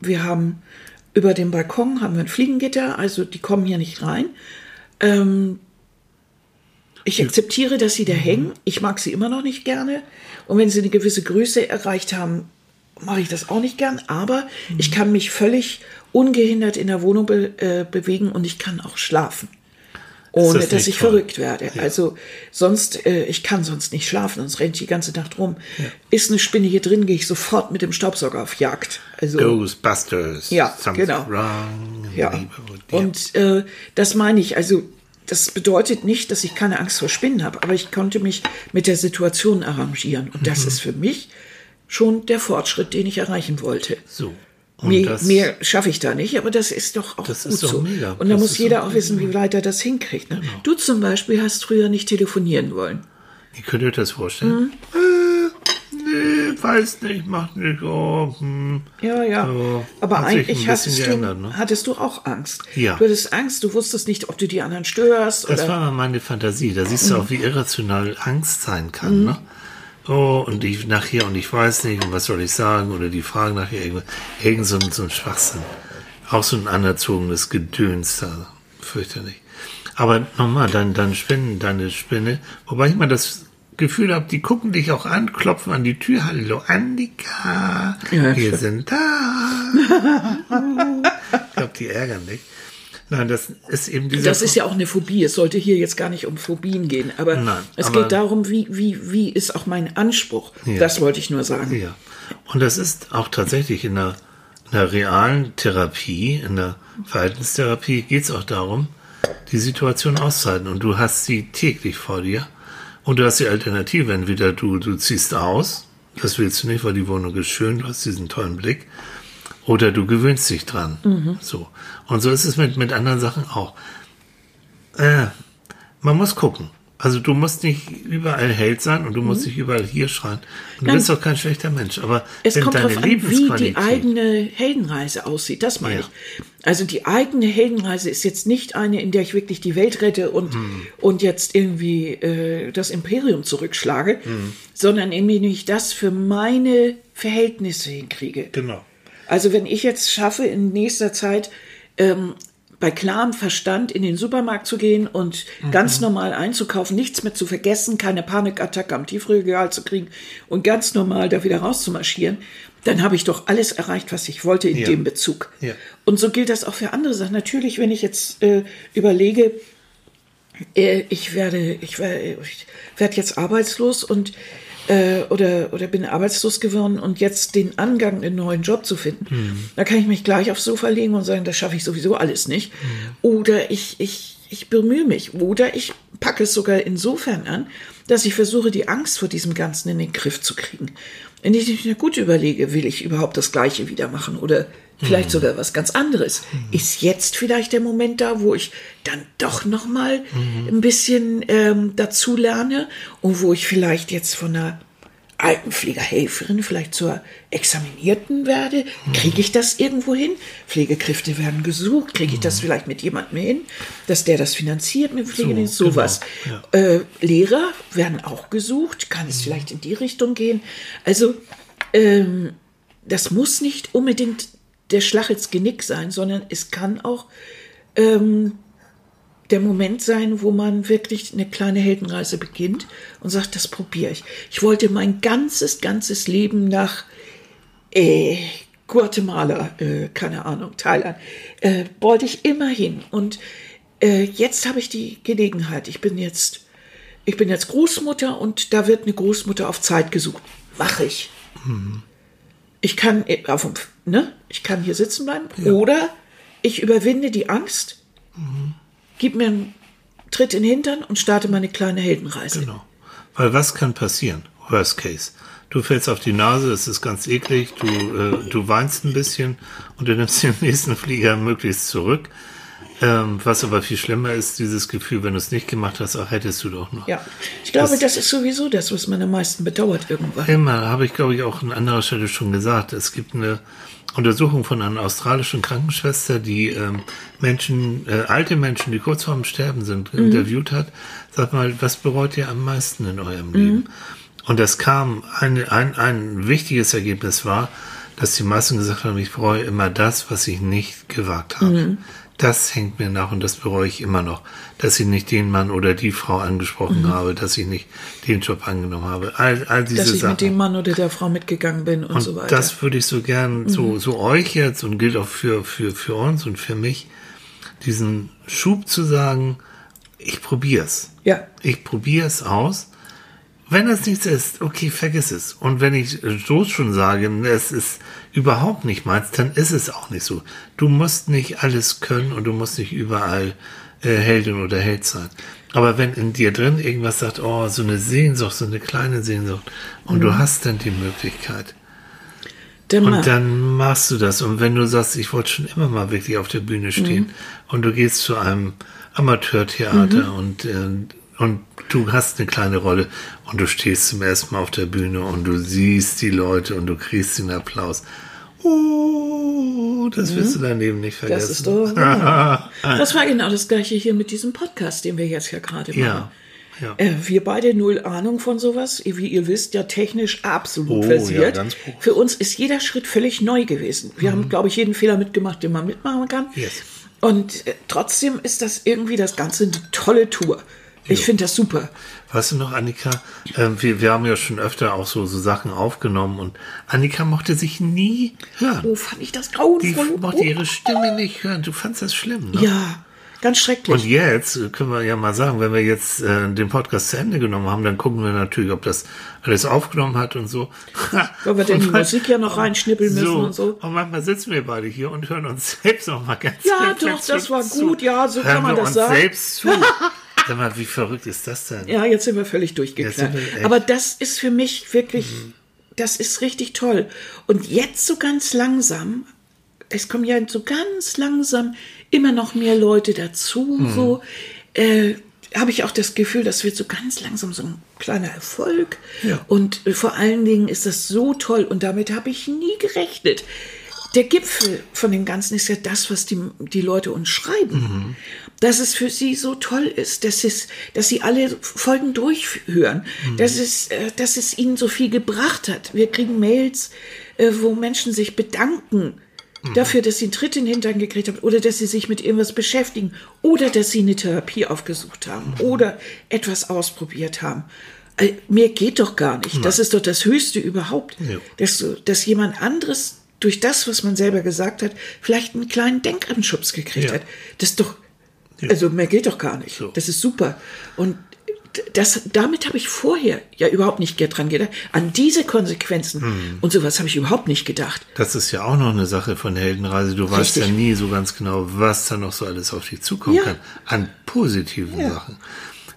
Wir haben über dem Balkon haben wir ein Fliegengitter, also die kommen hier nicht rein. Ähm, ich akzeptiere, dass sie da hängen. Ich mag sie immer noch nicht gerne. Und wenn sie eine gewisse Größe erreicht haben, mache ich das auch nicht gern. Aber ich kann mich völlig ungehindert in der Wohnung be äh, bewegen und ich kann auch schlafen. ohne das dass ich toll? verrückt werde. Also sonst, äh, ich kann sonst nicht schlafen, sonst rennt die ganze Nacht rum. Ist eine Spinne hier drin, gehe ich sofort mit dem Staubsauger auf Jagd. Also Ghostbusters. Ja, genau. Ja. Ja. Und äh, das meine ich. Also das bedeutet nicht, dass ich keine Angst vor Spinnen habe, aber ich konnte mich mit der Situation arrangieren. Und Mhm. das ist für mich schon der Fortschritt, den ich erreichen wollte. so. Und Mehr, mehr schaffe ich da nicht, aber das ist doch auch Das gut ist so. mega. Und da muss jeder doch auch wissen, wie weit er das hinkriegt. Ne? Du zum Beispiel hast früher nicht telefonieren wollen. Ihr könnt euch das vorstellen? Mhm. Äh, nee, weiß nicht, macht nicht. Oh, hm. Ja, ja. Ja, aber eigentlich hattest du, geändert, ne? hattest du auch Angst. Ja. Du hattest Angst, du wusstest nicht, ob du die anderen störst. Das oder, war mal meine Fantasie. Da siehst Mhm. du auch, wie irrational Angst sein kann. Ne? Oh, und ich nachher, und ich weiß nicht, und was soll ich sagen? Oder die fragen nachher irgend, irgend so, ein- so ein Schwachsinn. Auch so ein anerzogenes Gedöns da. Fürchterlich. Aber nochmal, dann, dann Spinnen, deine Spinne. Wobei ich mal das Gefühl habe, die gucken dich auch an, klopfen an die Tür. Hallo, Annika. Ja, wir sure. sind da. (laughs) ich glaube, die ärgern dich. Nein, das ist eben dieser. das ist ja auch eine Phobie. Es sollte hier jetzt gar nicht um Phobien gehen. Aber Nein, es aber- geht darum, wie, wie, wie ist auch mein Anspruch. Ja. Das wollte ich nur sagen. Ja. Und das ist auch tatsächlich in der, in der realen Therapie, in der Verhaltenstherapie geht es auch darum, die Situation auszuhalten. Und du hast sie täglich vor dir. Und du hast die Alternative. Entweder du, du ziehst aus, das willst du nicht, weil die Wohnung ist schön, du hast diesen tollen Blick. Oder du gewöhnst dich dran. So. Und so ist es mit, mit anderen Sachen auch. Äh, man muss gucken. Also du musst nicht überall Held sein und du musst nicht überall hier schreien. Du Nein. bist doch kein schlechter Mensch. Aber Es wenn kommt deine darauf an, wie die eigene Heldenreise aussieht. Das meine Ja. ich. Also die eigene Heldenreise ist jetzt nicht eine, in der ich wirklich die Welt rette und, Hm. und jetzt irgendwie äh, das Imperium zurückschlage, Hm. sondern indem ich das für meine Verhältnisse hinkriege. Genau. Also wenn ich jetzt schaffe, in nächster Zeit ähm, bei klarem Verstand in den Supermarkt zu gehen und ganz normal einzukaufen, nichts mehr zu vergessen, keine Panikattacke am Tiefregal zu kriegen und ganz normal da wieder rauszumarschieren, dann habe ich doch alles erreicht, was ich wollte in Ja. dem Bezug. Ja. Und so gilt das auch für andere Sachen. Natürlich, wenn ich jetzt äh, überlege, äh, ich werde, ich werde, ich werde jetzt arbeitslos und äh, oder oder bin arbeitslos geworden und jetzt den Angang, einen neuen Job zu finden, da kann ich mich gleich aufs Sofa legen und sagen, das schaffe ich sowieso alles nicht. Oder ich ich ich bemühe mich oder ich packe es sogar insofern an, dass ich versuche, die Angst vor diesem Ganzen in den Griff zu kriegen. Wenn ich mir gut überlege, will ich überhaupt das Gleiche wieder machen oder vielleicht sogar was ganz anderes. Ist jetzt vielleicht der Moment da, wo ich dann doch noch mal ein bisschen ähm, dazu lerne und wo ich vielleicht jetzt von einer Altenpflegerhelferin vielleicht zur Examinierten werde? Kriege ich das irgendwo hin? Pflegekräfte werden gesucht. Kriege ich das vielleicht mit jemandem hin, dass der das finanziert mit Pflegedienst? genau, Sowas. Äh, Lehrer werden auch gesucht. Kann es vielleicht in die Richtung gehen? Also, ähm, das muss nicht unbedingt der Schlag ins Genick sein, sondern es kann auch ähm, der Moment sein, wo man wirklich eine kleine Heldenreise beginnt und sagt, das probiere ich. Ich wollte mein ganzes, ganzes Leben nach äh, Guatemala, äh, keine Ahnung, Thailand, äh, wollte ich immer hin. Und äh, jetzt habe ich die Gelegenheit. Ich bin jetzt, ich bin jetzt Großmutter und da wird eine Großmutter auf Zeit gesucht. Mache ich. Ich kann äh, auf dem, ne? Ich kann hier sitzen bleiben oder ich überwinde die Angst, gib mir einen Tritt in den Hintern und starte meine kleine Heldenreise. Genau. Weil was kann passieren? Worst case. Du fällst auf die Nase, es ist ganz eklig, du, äh, du weinst ein bisschen und du nimmst den (laughs) nächsten Flieger möglichst zurück. Ähm, was aber viel schlimmer ist, dieses Gefühl, wenn du es nicht gemacht hast, ach, hättest du doch noch. Ja, ich glaube, Das- das, ist sowieso das, was man am meisten bedauert irgendwann. Immer, habe ich glaube ich auch an anderer Stelle schon gesagt. Es gibt eine Untersuchung von einer australischen Krankenschwester, die ähm, Menschen, äh, alte Menschen, die kurz vorm Sterben sind, interviewt hat. Sag mal, was bereut ihr am meisten in eurem Leben? Und das kam, eine, ein, ein wichtiges Ergebnis war, dass die meisten gesagt haben, ich bereue immer das, was ich nicht gewagt habe. Das hängt mir nach und das bereue ich immer noch, dass ich nicht den Mann oder die Frau angesprochen habe, dass ich nicht den Job angenommen habe. All, all diese Dass ich Sachen. mit dem Mann oder der Frau mitgegangen bin und, Und so weiter. das würde ich so gern, so, so euch jetzt und gilt auch für, für, für uns und für mich, diesen Schub zu sagen, ich probier's. Ja. Ich probier's aus. Wenn es nichts ist, okay, vergiss es. Und wenn ich so schon sage, es ist überhaupt nicht meins, dann ist es auch nicht so. Du musst nicht alles können und du musst nicht überall äh, Heldin oder Held sein. Aber wenn in dir drin irgendwas sagt, oh, so eine Sehnsucht, so eine kleine Sehnsucht, und du hast dann die Möglichkeit, Dann mal. und dann machst du das. Und wenn du sagst, ich wollte schon immer mal wirklich auf der Bühne stehen und du gehst zu einem Amateurtheater und, äh, und du hast eine kleine Rolle und du stehst zum ersten Mal auf der Bühne und du siehst die Leute und du kriegst den Applaus. Oh, das wirst du dein Leben nicht vergessen. Das ist doch. Ja. (laughs) Das war genau das gleiche hier mit diesem Podcast, den wir jetzt ja gerade machen. Ja. ja. Äh, wir beide null Ahnung von sowas, wie ihr wisst, ja technisch absolut Oh, ja, versiert. ganz groß. Für uns ist jeder Schritt völlig neu gewesen. Wir haben, glaube ich, jeden Fehler mitgemacht, den man mitmachen kann. Yes. Und äh, trotzdem ist das irgendwie das Ganze eine tolle Tour. Ich finde das super. Weißt du noch, Annika, äh, wir, wir haben ja schon öfter auch so, so Sachen aufgenommen und Annika mochte sich nie hören. Oh, fand ich das Die grauenvoll. mochte ihre Stimme nicht hören. Du fandst das schlimm, ne? Ja, ganz schrecklich. Und jetzt können wir ja mal sagen, wenn wir jetzt äh, den Podcast zu Ende genommen haben, dann gucken wir natürlich, ob das alles aufgenommen hat und so. (laughs) Weil wir denn die Musik ja noch reinschnippeln müssen so, und so. Und manchmal sitzen wir beide hier und hören uns (laughs) selbst noch mal ganz Ja, (laughs) doch, das war zu. gut, ja, so hören kann man wir das uns sagen. selbst zu. Sag mal, wie verrückt ist das denn? Ja, jetzt sind wir völlig durchgeknallt. wir Mhm. Aber das ist für mich wirklich, das ist richtig toll. Und jetzt so ganz langsam, es kommen ja so ganz langsam immer noch mehr Leute dazu, Mhm. so, äh, habe ich auch das Gefühl, das wird so ganz langsam so ein kleiner Erfolg. Ja. Und äh, vor allen Dingen ist das so toll und damit habe ich nie gerechnet. Der Gipfel von dem Ganzen ist ja das, was die, die Leute uns schreiben. Dass es für sie so toll ist, dass, es, dass sie alle Folgen durchhören, dass, es, äh, dass es ihnen so viel gebracht hat. Wir kriegen Mails, äh, wo Menschen sich bedanken dafür, dass sie einen Tritt in den Hintern gekriegt haben oder dass sie sich mit irgendwas beschäftigen oder dass sie eine Therapie aufgesucht haben oder etwas ausprobiert haben. Äh, Mehr geht doch gar nicht. Das ist doch das Höchste überhaupt, Ja. dass, dass jemand anderes durch das, was man selber gesagt hat, vielleicht einen kleinen Denkanschubs gekriegt Ja. hat. Das ist doch, also mehr geht doch gar nicht. So. Das ist super. Und das, damit habe ich vorher ja überhaupt nicht dran gedacht. An diese Konsequenzen Hm. und sowas habe ich überhaupt nicht gedacht. Das ist ja auch noch eine Sache von Heldenreise. Du weißt Richtig. ja nie so ganz genau, was da noch so alles auf dich zukommen Ja. kann. An positiven Ja. Sachen.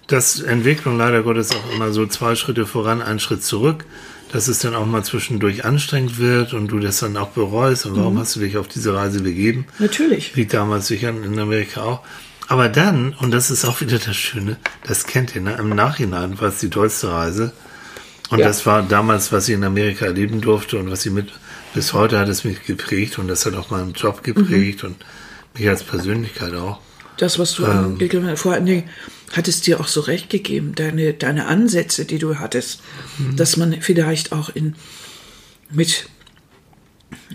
Dass Entwicklung leider Gottes auch immer so zwei Schritte voran, einen Schritt zurück. Dass es dann auch mal zwischendurch anstrengend wird und du das dann auch bereust. Und Mhm. warum hast du dich auf diese Reise begeben? Natürlich. Wie damals sicher in Amerika auch. Aber dann, und das ist auch wieder das Schöne, das kennt ihr, ne? im Nachhinein war es die tollste Reise. Und Ja. das war damals, was ich in Amerika erleben durfte und was ich mit, bis heute hat es mich geprägt und das hat auch meinen Job geprägt und mich als Persönlichkeit auch. Das, was du Ähm. hast, vor allen Dingen hat es dir auch so recht gegeben, deine, deine Ansätze, die du hattest, Mhm. dass man vielleicht auch in, mit,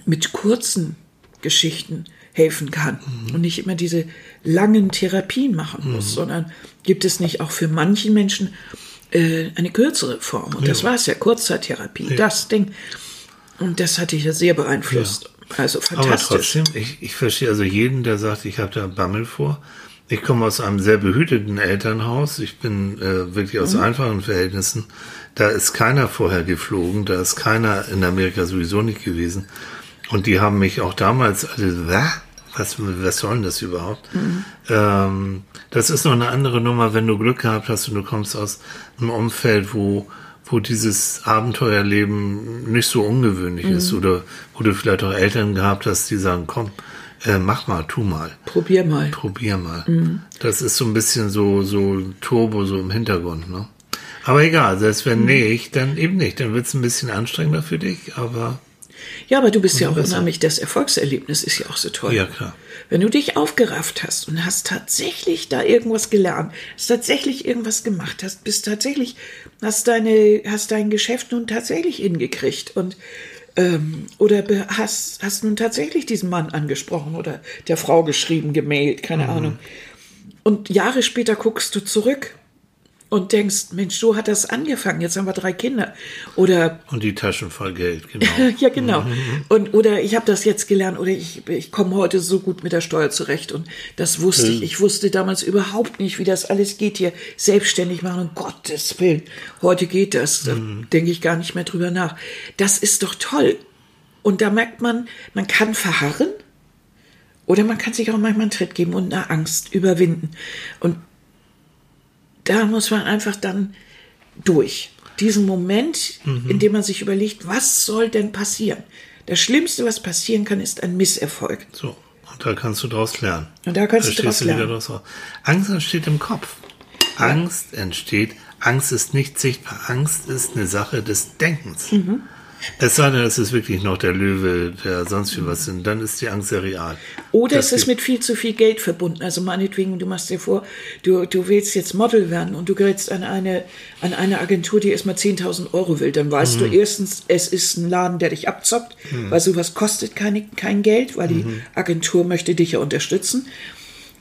mit kurzen Geschichten helfen kann Mhm. und nicht immer diese langen Therapien machen muss, sondern gibt es nicht auch für manchen Menschen äh, eine kürzere Form. Und das Ja. war es ja, Kurzzeittherapie, das Ding. Und das hat dich ja sehr beeinflusst. Also Aber fantastisch. trotzdem, ich, ich verstehe also jeden, der sagt, ich habe da Bammel vor. Ich komme aus einem sehr behüteten Elternhaus. Ich bin äh, wirklich aus einfachen Verhältnissen. Da ist keiner vorher geflogen. Da ist keiner in Amerika sowieso nicht gewesen. Und die haben mich auch damals alle, "Wä? was, was soll denn das überhaupt? Ähm, das ist noch eine andere Nummer, wenn du Glück gehabt hast und du kommst aus einem Umfeld, wo, wo dieses Abenteuerleben nicht so ungewöhnlich ist oder wo du vielleicht auch Eltern gehabt hast, die sagen, komm, äh, mach mal, tu mal, Probier mal. probier mal. Das ist so ein bisschen so, so Turbo so im Hintergrund, ne? Aber egal, selbst wenn nicht, dann eben nicht. Dann wird es ein bisschen anstrengender für dich, aber Ja, aber du bist ja auch besser. unheimlich, das Erfolgserlebnis ist ja auch so toll. Ja, klar. Wenn du dich aufgerafft hast und hast tatsächlich da irgendwas gelernt, hast tatsächlich irgendwas gemacht, hast, bist tatsächlich, hast deine, hast dein Geschäft nun tatsächlich hingekriegt und ähm, oder hast, hast nun tatsächlich diesen Mann angesprochen oder der Frau geschrieben, gemailt, keine Ahnung. Und Jahre später guckst du zurück und denkst, Mensch, so hat das angefangen, jetzt haben wir drei Kinder. Oder Und die Taschen voll Geld, genau. (laughs) ja, genau. Und oder ich habe das jetzt gelernt oder ich, ich komme heute so gut mit der Steuer zurecht und das wusste ich. Ich wusste damals überhaupt nicht, wie das alles geht hier selbstständig machen. Um Gottes Willen, heute geht das. Da denke ich gar nicht mehr drüber nach. Das ist doch toll. Und da merkt man, man kann verharren oder man kann sich auch manchmal einen Tritt geben und eine Angst überwinden. Und da muss man einfach dann durch. Diesen Moment, in dem man sich überlegt, was soll denn passieren? Das Schlimmste, was passieren kann, ist ein Misserfolg. So, und da kannst du draus lernen. Und da kannst du stehst draus lernen. draus raus. Angst entsteht im Kopf. Angst entsteht, Angst ist nicht sichtbar. Angst ist eine Sache des Denkens. Mhm. Es sei denn, es ist wirklich noch der Löwe, der sonst wie was sind, dann ist die Angst sehr real. Oder Das es ist mit viel zu viel Geld verbunden. Also meinetwegen, du machst dir vor, du, du willst jetzt Model werden und du gerätst an eine, an eine Agentur, die erstmal 10.000 Euro will. Dann weißt du erstens, es ist ein Laden, der dich abzockt, weil sowas kostet keine, kein Geld, weil die Agentur möchte dich ja unterstützen.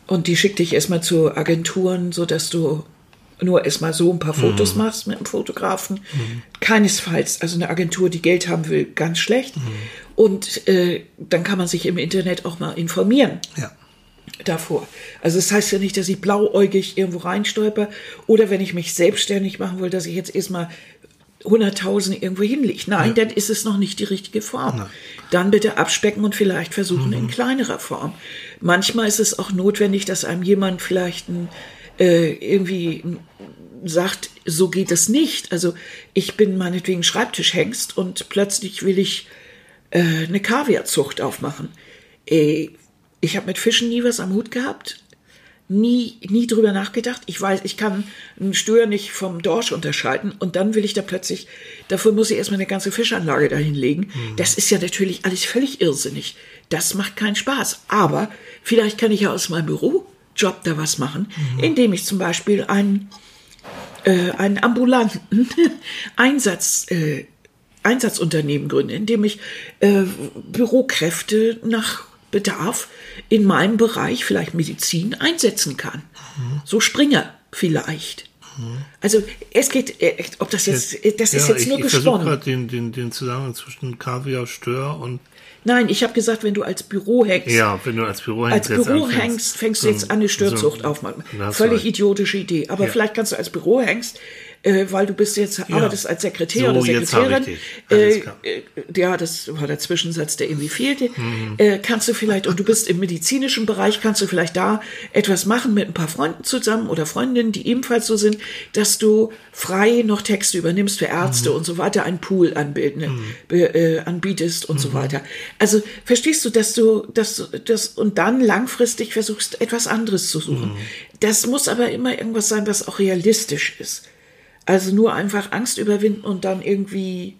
Und die schickt dich erstmal zu Agenturen, sodass du nur erstmal so ein paar Fotos machst mit einem Fotografen. Keinesfalls, also eine Agentur, die Geld haben will, ganz schlecht. Und äh, dann kann man sich im Internet auch mal informieren Ja. davor. Also das heißt ja nicht, dass ich blauäugig irgendwo reinstolper oder wenn ich mich selbstständig machen will, dass ich jetzt erstmal 100.000 irgendwo hinlege. Nein, dann ist es noch nicht die richtige Form. Dann bitte abspecken und vielleicht versuchen in kleinerer Form. Manchmal ist es auch notwendig, dass einem jemand vielleicht ein, äh, irgendwie sagt, so geht es nicht. Also ich bin meinetwegen Schreibtischhengst und plötzlich will ich äh, eine Kaviarzucht aufmachen. Äh, ich habe mit Fischen nie was am Hut gehabt. Nie, nie drüber nachgedacht. Ich weiß, ich kann einen Stör nicht vom Dorsch unterscheiden und dann will ich da plötzlich, dafür muss ich erstmal eine ganze Fischanlage dahinlegen. Das ist ja natürlich alles völlig irrsinnig. Das macht keinen Spaß. Aber vielleicht kann ich ja aus meinem Bürojob da was machen, indem ich zum Beispiel einen äh, einen ambulanten (laughs) Einsatz, äh, Einsatzunternehmen gründe, indem ich äh, Bürokräfte nach Bedarf in meinem Bereich, vielleicht Medizin, einsetzen kann. So Springer vielleicht. Also es geht, äh, ob das jetzt, das ist ja, jetzt ich, nur ich versuche gesponnen. gerade den, den, den Zusammenhang zwischen Kaviar, Stör und Nein, ich habe gesagt, wenn du als Büro hängst, ja, wenn du als Büro als jetzt Büro hängst, fängst so du jetzt an, eine Störzucht so- aufmachen. Völlig idiotische Idee. Aber vielleicht kannst du als Büro hängst, äh, weil du bist jetzt, arbeitest als Sekretär So, oder Sekretärin. Äh, äh, ja, das war der Zwischensatz, der irgendwie fehlte. Mhm. Äh, kannst du vielleicht, und du bist im medizinischen Bereich, kannst du vielleicht da etwas machen mit ein paar Freunden zusammen oder Freundinnen, die ebenfalls so sind, dass du frei noch Texte übernimmst für Ärzte Mhm. und so weiter, einen Pool anbilden, be- äh, anbietest und Mhm. so weiter. Also verstehst du, dass du, dass du das und dann langfristig versuchst, etwas anderes zu suchen. Mhm. Das muss aber immer irgendwas sein, was auch realistisch ist. Also nur einfach Angst überwinden und dann irgendwie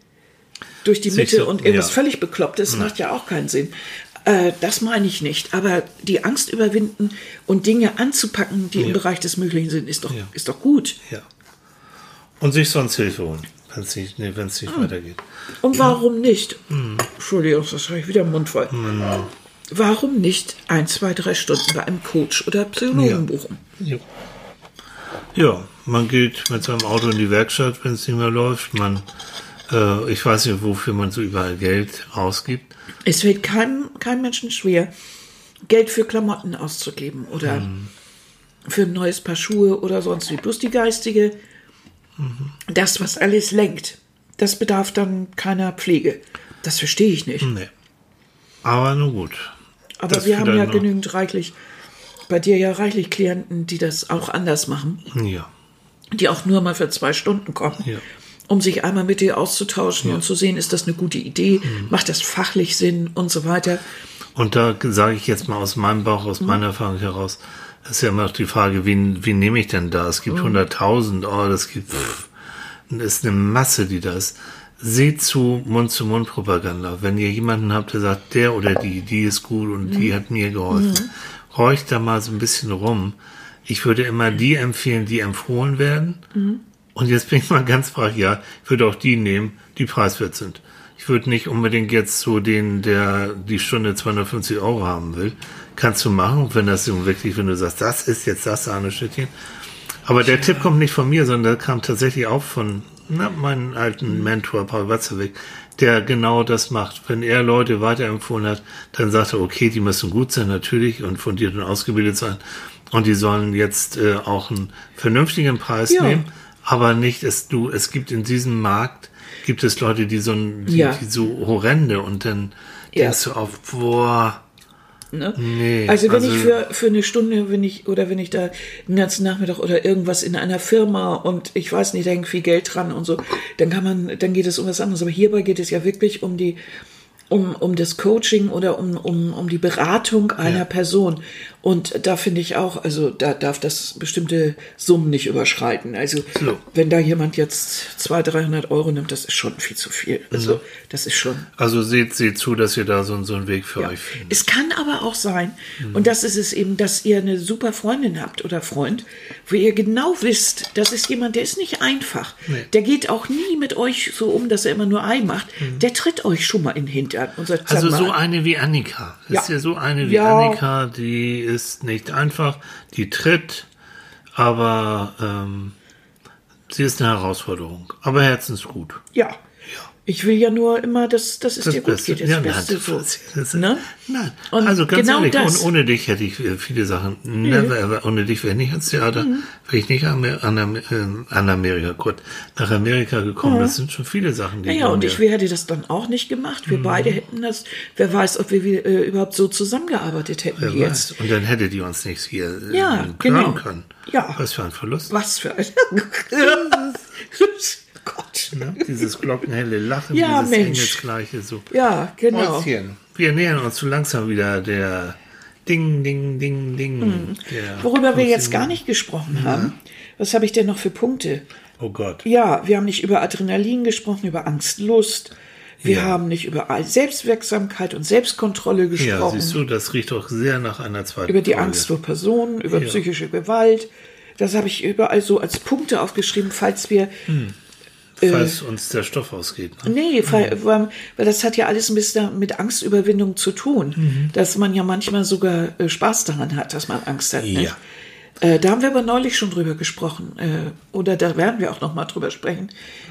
durch die Mitte so- und irgendwas ja. völlig Beklopptes macht ja auch keinen Sinn. Äh, das meine ich nicht. Aber die Angst überwinden und Dinge anzupacken, die im Ja. Bereich des Möglichen sind, ist doch, Ja. ist doch gut. Ja. Und sich sonst Hilfe holen, wenn es nicht, nee, wenn's nicht weitergeht. Und warum nicht? Hm. Entschuldigung, das habe ich wieder im Mund voll. Warum nicht ein, zwei, drei Stunden bei einem Coach oder Psychologen buchen? Ja. ja, man geht mit seinem Auto in die Werkstatt, wenn es nicht mehr läuft. Man, äh, ich weiß nicht, wofür man so überall Geld ausgibt. Es fällt keinem, keinem Menschen schwer, Geld für Klamotten auszugeben oder Hm. für ein neues Paar Schuhe oder sonst wie. Bloß die geistige, Mhm. das, was alles lenkt, das bedarf dann keiner Pflege. Das verstehe ich nicht. Nee. Aber nun gut. Aber Das wir haben ja genügend reichlich, bei dir ja reichlich Klienten, die das auch anders machen, Ja. Die auch nur mal für zwei Stunden kommen. Ja. Um sich einmal mit dir auszutauschen und zu sehen, ist das eine gute Idee, Mhm. macht das fachlich Sinn und so weiter. Und da sage ich jetzt mal aus meinem Bauch, aus meiner Erfahrung heraus, ist ja immer noch die Frage, wen, wen nehme ich denn da? Es gibt 100.000, oh, das gibt, pff, das ist eine Masse, die da ist. Seht zu Mund-zu-Mund-Propaganda. Wenn ihr jemanden habt, der sagt, der oder die, die ist gut und die hat mir geholfen, horcht da mal so ein bisschen rum. Ich würde immer die empfehlen, die empfohlen werden. Und jetzt bin ich mal ganz frech, ja, ich würde auch die nehmen, die preiswert sind. Ich würde nicht unbedingt jetzt so den, der die Stunde 250 Euro haben will. Kannst du machen, wenn das so wirklich, wenn du sagst, das ist jetzt das Sahneschnittchen. Aber der Tipp kommt nicht von mir, sondern der kam tatsächlich auch von na, meinem alten Mentor Paul Watzewig, der genau das macht. Wenn er Leute weiterempfohlen hat, dann sagt er, okay, die müssen gut sein natürlich und fundiert und ausgebildet sein und die sollen jetzt äh, auch einen vernünftigen Preis Ja. nehmen, aber nicht, es, du, es gibt in diesem Markt, gibt es Leute, die so, die, Ja. die so horrende und dann Ja. denkst du auf, boah, Ne? nee. Also wenn ich für, für eine Stunde, wenn ich, oder wenn ich da den ganzen Nachmittag oder irgendwas in einer Firma und ich weiß nicht, da hängt viel Geld dran und so, dann kann man, dann geht es um was anderes. Aber hierbei geht es ja wirklich um die, um, um das Coaching oder um, um, um die Beratung einer Ja. Person. Und da finde ich auch, also da darf das bestimmte Summen nicht überschreiten. Also So. wenn da jemand jetzt 200, 300 Euro nimmt, das ist schon viel zu viel. Also das ist schon. Also seht, seht zu, dass ihr da so, so einen Weg für Ja. euch findet. Es kann aber auch sein, Mhm. und das ist es eben, dass ihr eine super Freundin habt oder Freund, wo ihr genau wisst, das ist jemand, der ist nicht einfach. Nee. Mhm. Der geht auch nie mit euch so um, dass er immer nur Ei macht. Der tritt euch schon mal in den Hintern und sagt, Also so eine wie Annika. Das ist Ja. ja so eine wie Ja. Annika, die ist nicht einfach, die tritt, aber ähm, sie ist eine Herausforderung. Aber herzensgut. ja. Ich will ja nur immer, dass, dass es Das dir gut Beste. geht. Das Ja, Beste nein, so. das ist- Ne? Nein, Und also ganz genau ehrlich, das. und ohne dich hätte ich äh, viele Sachen, never ever, ohne dich wäre ich nicht ins Theater, Mhm. wäre ich nicht an, an, an, an Amerika, gut, nach Amerika gekommen. Das sind schon viele Sachen, die Ja, ja, bei und ich hätte das dann auch nicht gemacht. Mhm. Wir beide hätten das, wer weiß, ob wir äh, überhaupt so zusammengearbeitet hätten Wer wie jetzt. weiß. Und dann hättet ihr uns nichts hier äh, Ja, hören genau. können. Ja. Was für ein Verlust. Was für ein. (laughs) (laughs) Ne? Dieses glockenhelle Lachen, Ja, dieses Mensch. engelsgleiche so. Ja, genau. Mäuschen, Wir nähern uns so langsam wieder der Ding, Ding, Ding, Ding. Der Hm. Worüber wir jetzt gar nicht gesprochen haben. Was habe ich denn noch für Punkte? Oh Gott. Ja, wir haben nicht über Adrenalin gesprochen, über Angst, Lust. Wir Ja. haben nicht über Selbstwirksamkeit und Selbstkontrolle Ja, gesprochen. siehst du, das riecht doch sehr nach einer zweiten über die Folge. Angst vor Personen, über Ja. psychische Gewalt. Das habe ich überall so als Punkte aufgeschrieben, falls wir Falls uns der Stoff ausgeht. Ne? Nee, weil, weil, weil das hat ja alles ein bisschen mit Angstüberwindung zu tun. Mhm. Dass man ja manchmal sogar äh, Spaß daran hat, dass man Angst hat. Ne? Ja. Äh, da haben wir aber neulich schon drüber gesprochen. Äh, oder da werden wir auch noch mal drüber sprechen.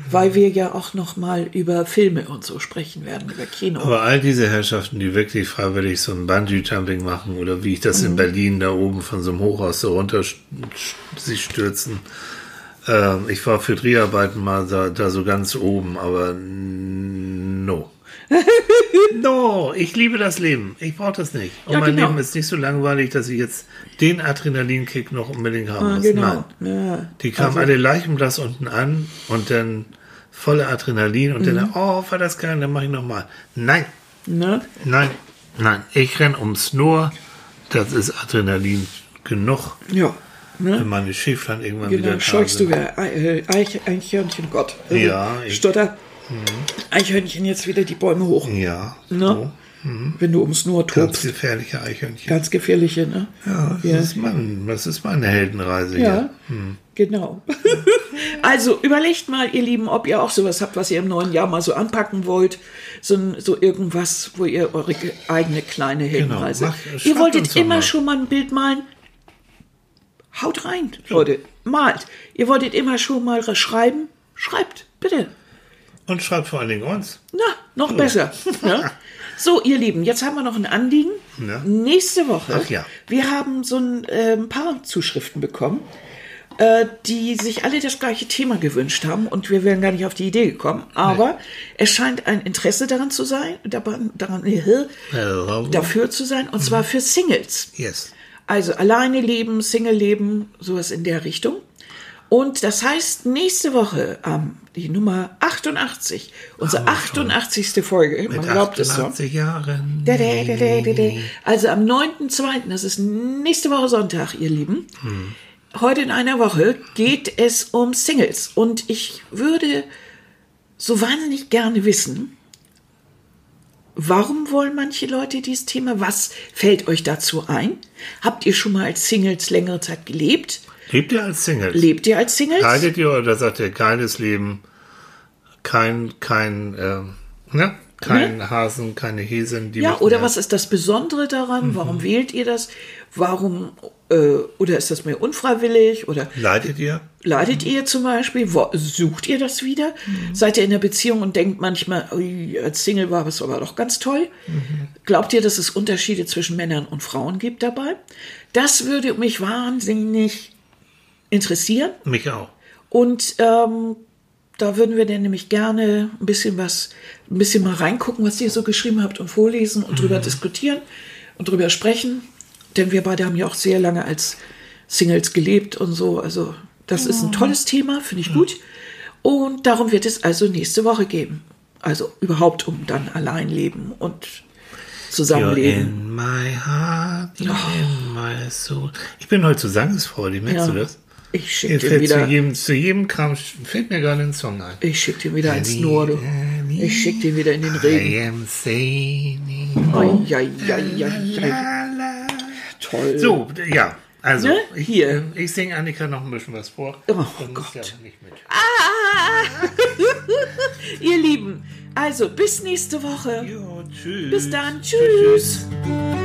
Weil wir ja auch noch mal über Filme und so sprechen werden, über Kino. Aber all diese Herrschaften, die wirklich freiwillig so ein Bungee-Jumping machen oder wie ich das Mhm. in Berlin da oben von so einem Hochhaus so runter sich stürzen. Ähm, ich war für Dreharbeiten mal da, da so ganz oben, aber no. (laughs) no, ich liebe das Leben. Ich brauche das nicht. Und Ja, mein genau. Leben ist nicht so langweilig, dass ich jetzt den Adrenalinkick noch unbedingt haben Ah, muss. genau. Nein. Ja. Die kamen Also- alle leichenblass unten an und dann voller Adrenalin und Mhm. dann, oh, war das geil, dann mache ich nochmal. Nein, Ne? nein, nein. Ich renn ums Nur. Das ist Adrenalin genug. Ja. Ne? Wenn meine Schäflein irgendwann wieder Genau, da scheuchst du wieder Ei- Eich, Eichhörnchen, Gott. äh, Ja, ich- Mhm. Stotter. Eichhörnchen jetzt wieder die Bäume hoch. Ja, Ne? Wenn du ums Nur ganz tobst. gefährliche Eichhörnchen. Ganz gefährliche, ne? Ja, das, Ja. Ist mein, das ist meine Heldenreise Ja, hier. genau. (laughs) also überlegt mal, ihr Lieben, ob ihr auch sowas habt, was ihr im neuen Jahr mal so anpacken wollt. So, so irgendwas, wo ihr eure ge- eigene kleine Heldenreise. macht- ihr schreibt wolltet immer mal. schon mal ein Bild malen. Haut rein, Leute. Malt. Ihr wolltet immer schon mal schreiben. Schreibt, bitte. Und schreibt vor allen Dingen uns. Na, noch besser. Ja? (laughs) So, ihr Lieben, jetzt haben wir noch ein Anliegen. Ja. Nächste Woche. Ach ja. Wir haben so ein äh, paar Zuschriften bekommen, äh, die sich alle das gleiche Thema gewünscht haben und wir wären gar nicht auf die Idee gekommen. Aber es scheint ein Interesse daran zu sein, daran, daran äh, Hello. dafür zu sein, und zwar für Singles. Yes. Also alleine leben, Single leben, sowas in der Richtung. Und das heißt, nächste Woche, ähm, die Nummer 88, unsere 88. Folge, man glaubt es so. 88 Jahren. Da, da, da. Also am 9.2., das ist nächste Woche Sonntag, ihr Lieben. Heute in einer Woche geht es um Singles. Und ich würde so wahnsinnig gerne wissen, warum wollen manche Leute dieses Thema? Was fällt euch dazu ein? Habt ihr schon mal als Singles längere Zeit gelebt? Lebt ihr als Single? Lebt ihr als Singles? Leidet ihr oder sagt ihr geiles Leben? Kein, kein, ähm, ne? Kein Hasen, keine Häsen. Die Ja, oder was ist das Besondere daran? Mhm. Warum wählt ihr das? Warum, äh, oder ist das mehr unfreiwillig? Oder Leidet ihr? leidet ihr zum Beispiel? Wo, sucht ihr das wieder? Seid ihr in einer Beziehung und denkt manchmal, als Single war es aber doch ganz toll? Glaubt ihr, dass es Unterschiede zwischen Männern und Frauen gibt dabei? Das würde mich wahnsinnig interessieren. Mich auch. Und ähm, da würden wir dann nämlich gerne ein bisschen was, ein bisschen mal reingucken, was ihr so geschrieben habt und vorlesen und drüber diskutieren und drüber sprechen. Denn wir beide haben ja auch sehr lange als Singles gelebt und so. Also das ist ein tolles Thema, finde ich gut. Und darum wird es also nächste Woche geben. Also überhaupt um dann allein leben und You're zusammenleben. in my heart, you're in my soul. Ich bin heute so sangesfreudig, merkst Ja. du das? Ich schicke dir fällt zu wieder, jedem, zu jedem Kram fällt mir gerade ein Song ein. ich schick dir wieder ins Nur, du. Ich schick dir wieder in den Regen. I am singing. Ai, ai, ai, ai, ai. Toll. So, ja. Also, Ne? ich, Hier. ich singe Annika noch ein bisschen was vor. Oh, Gott. nicht mit. (laughs) Ihr Lieben, also bis nächste Woche. Jo, tschüss. Bis dann. Tschüss. tschüss.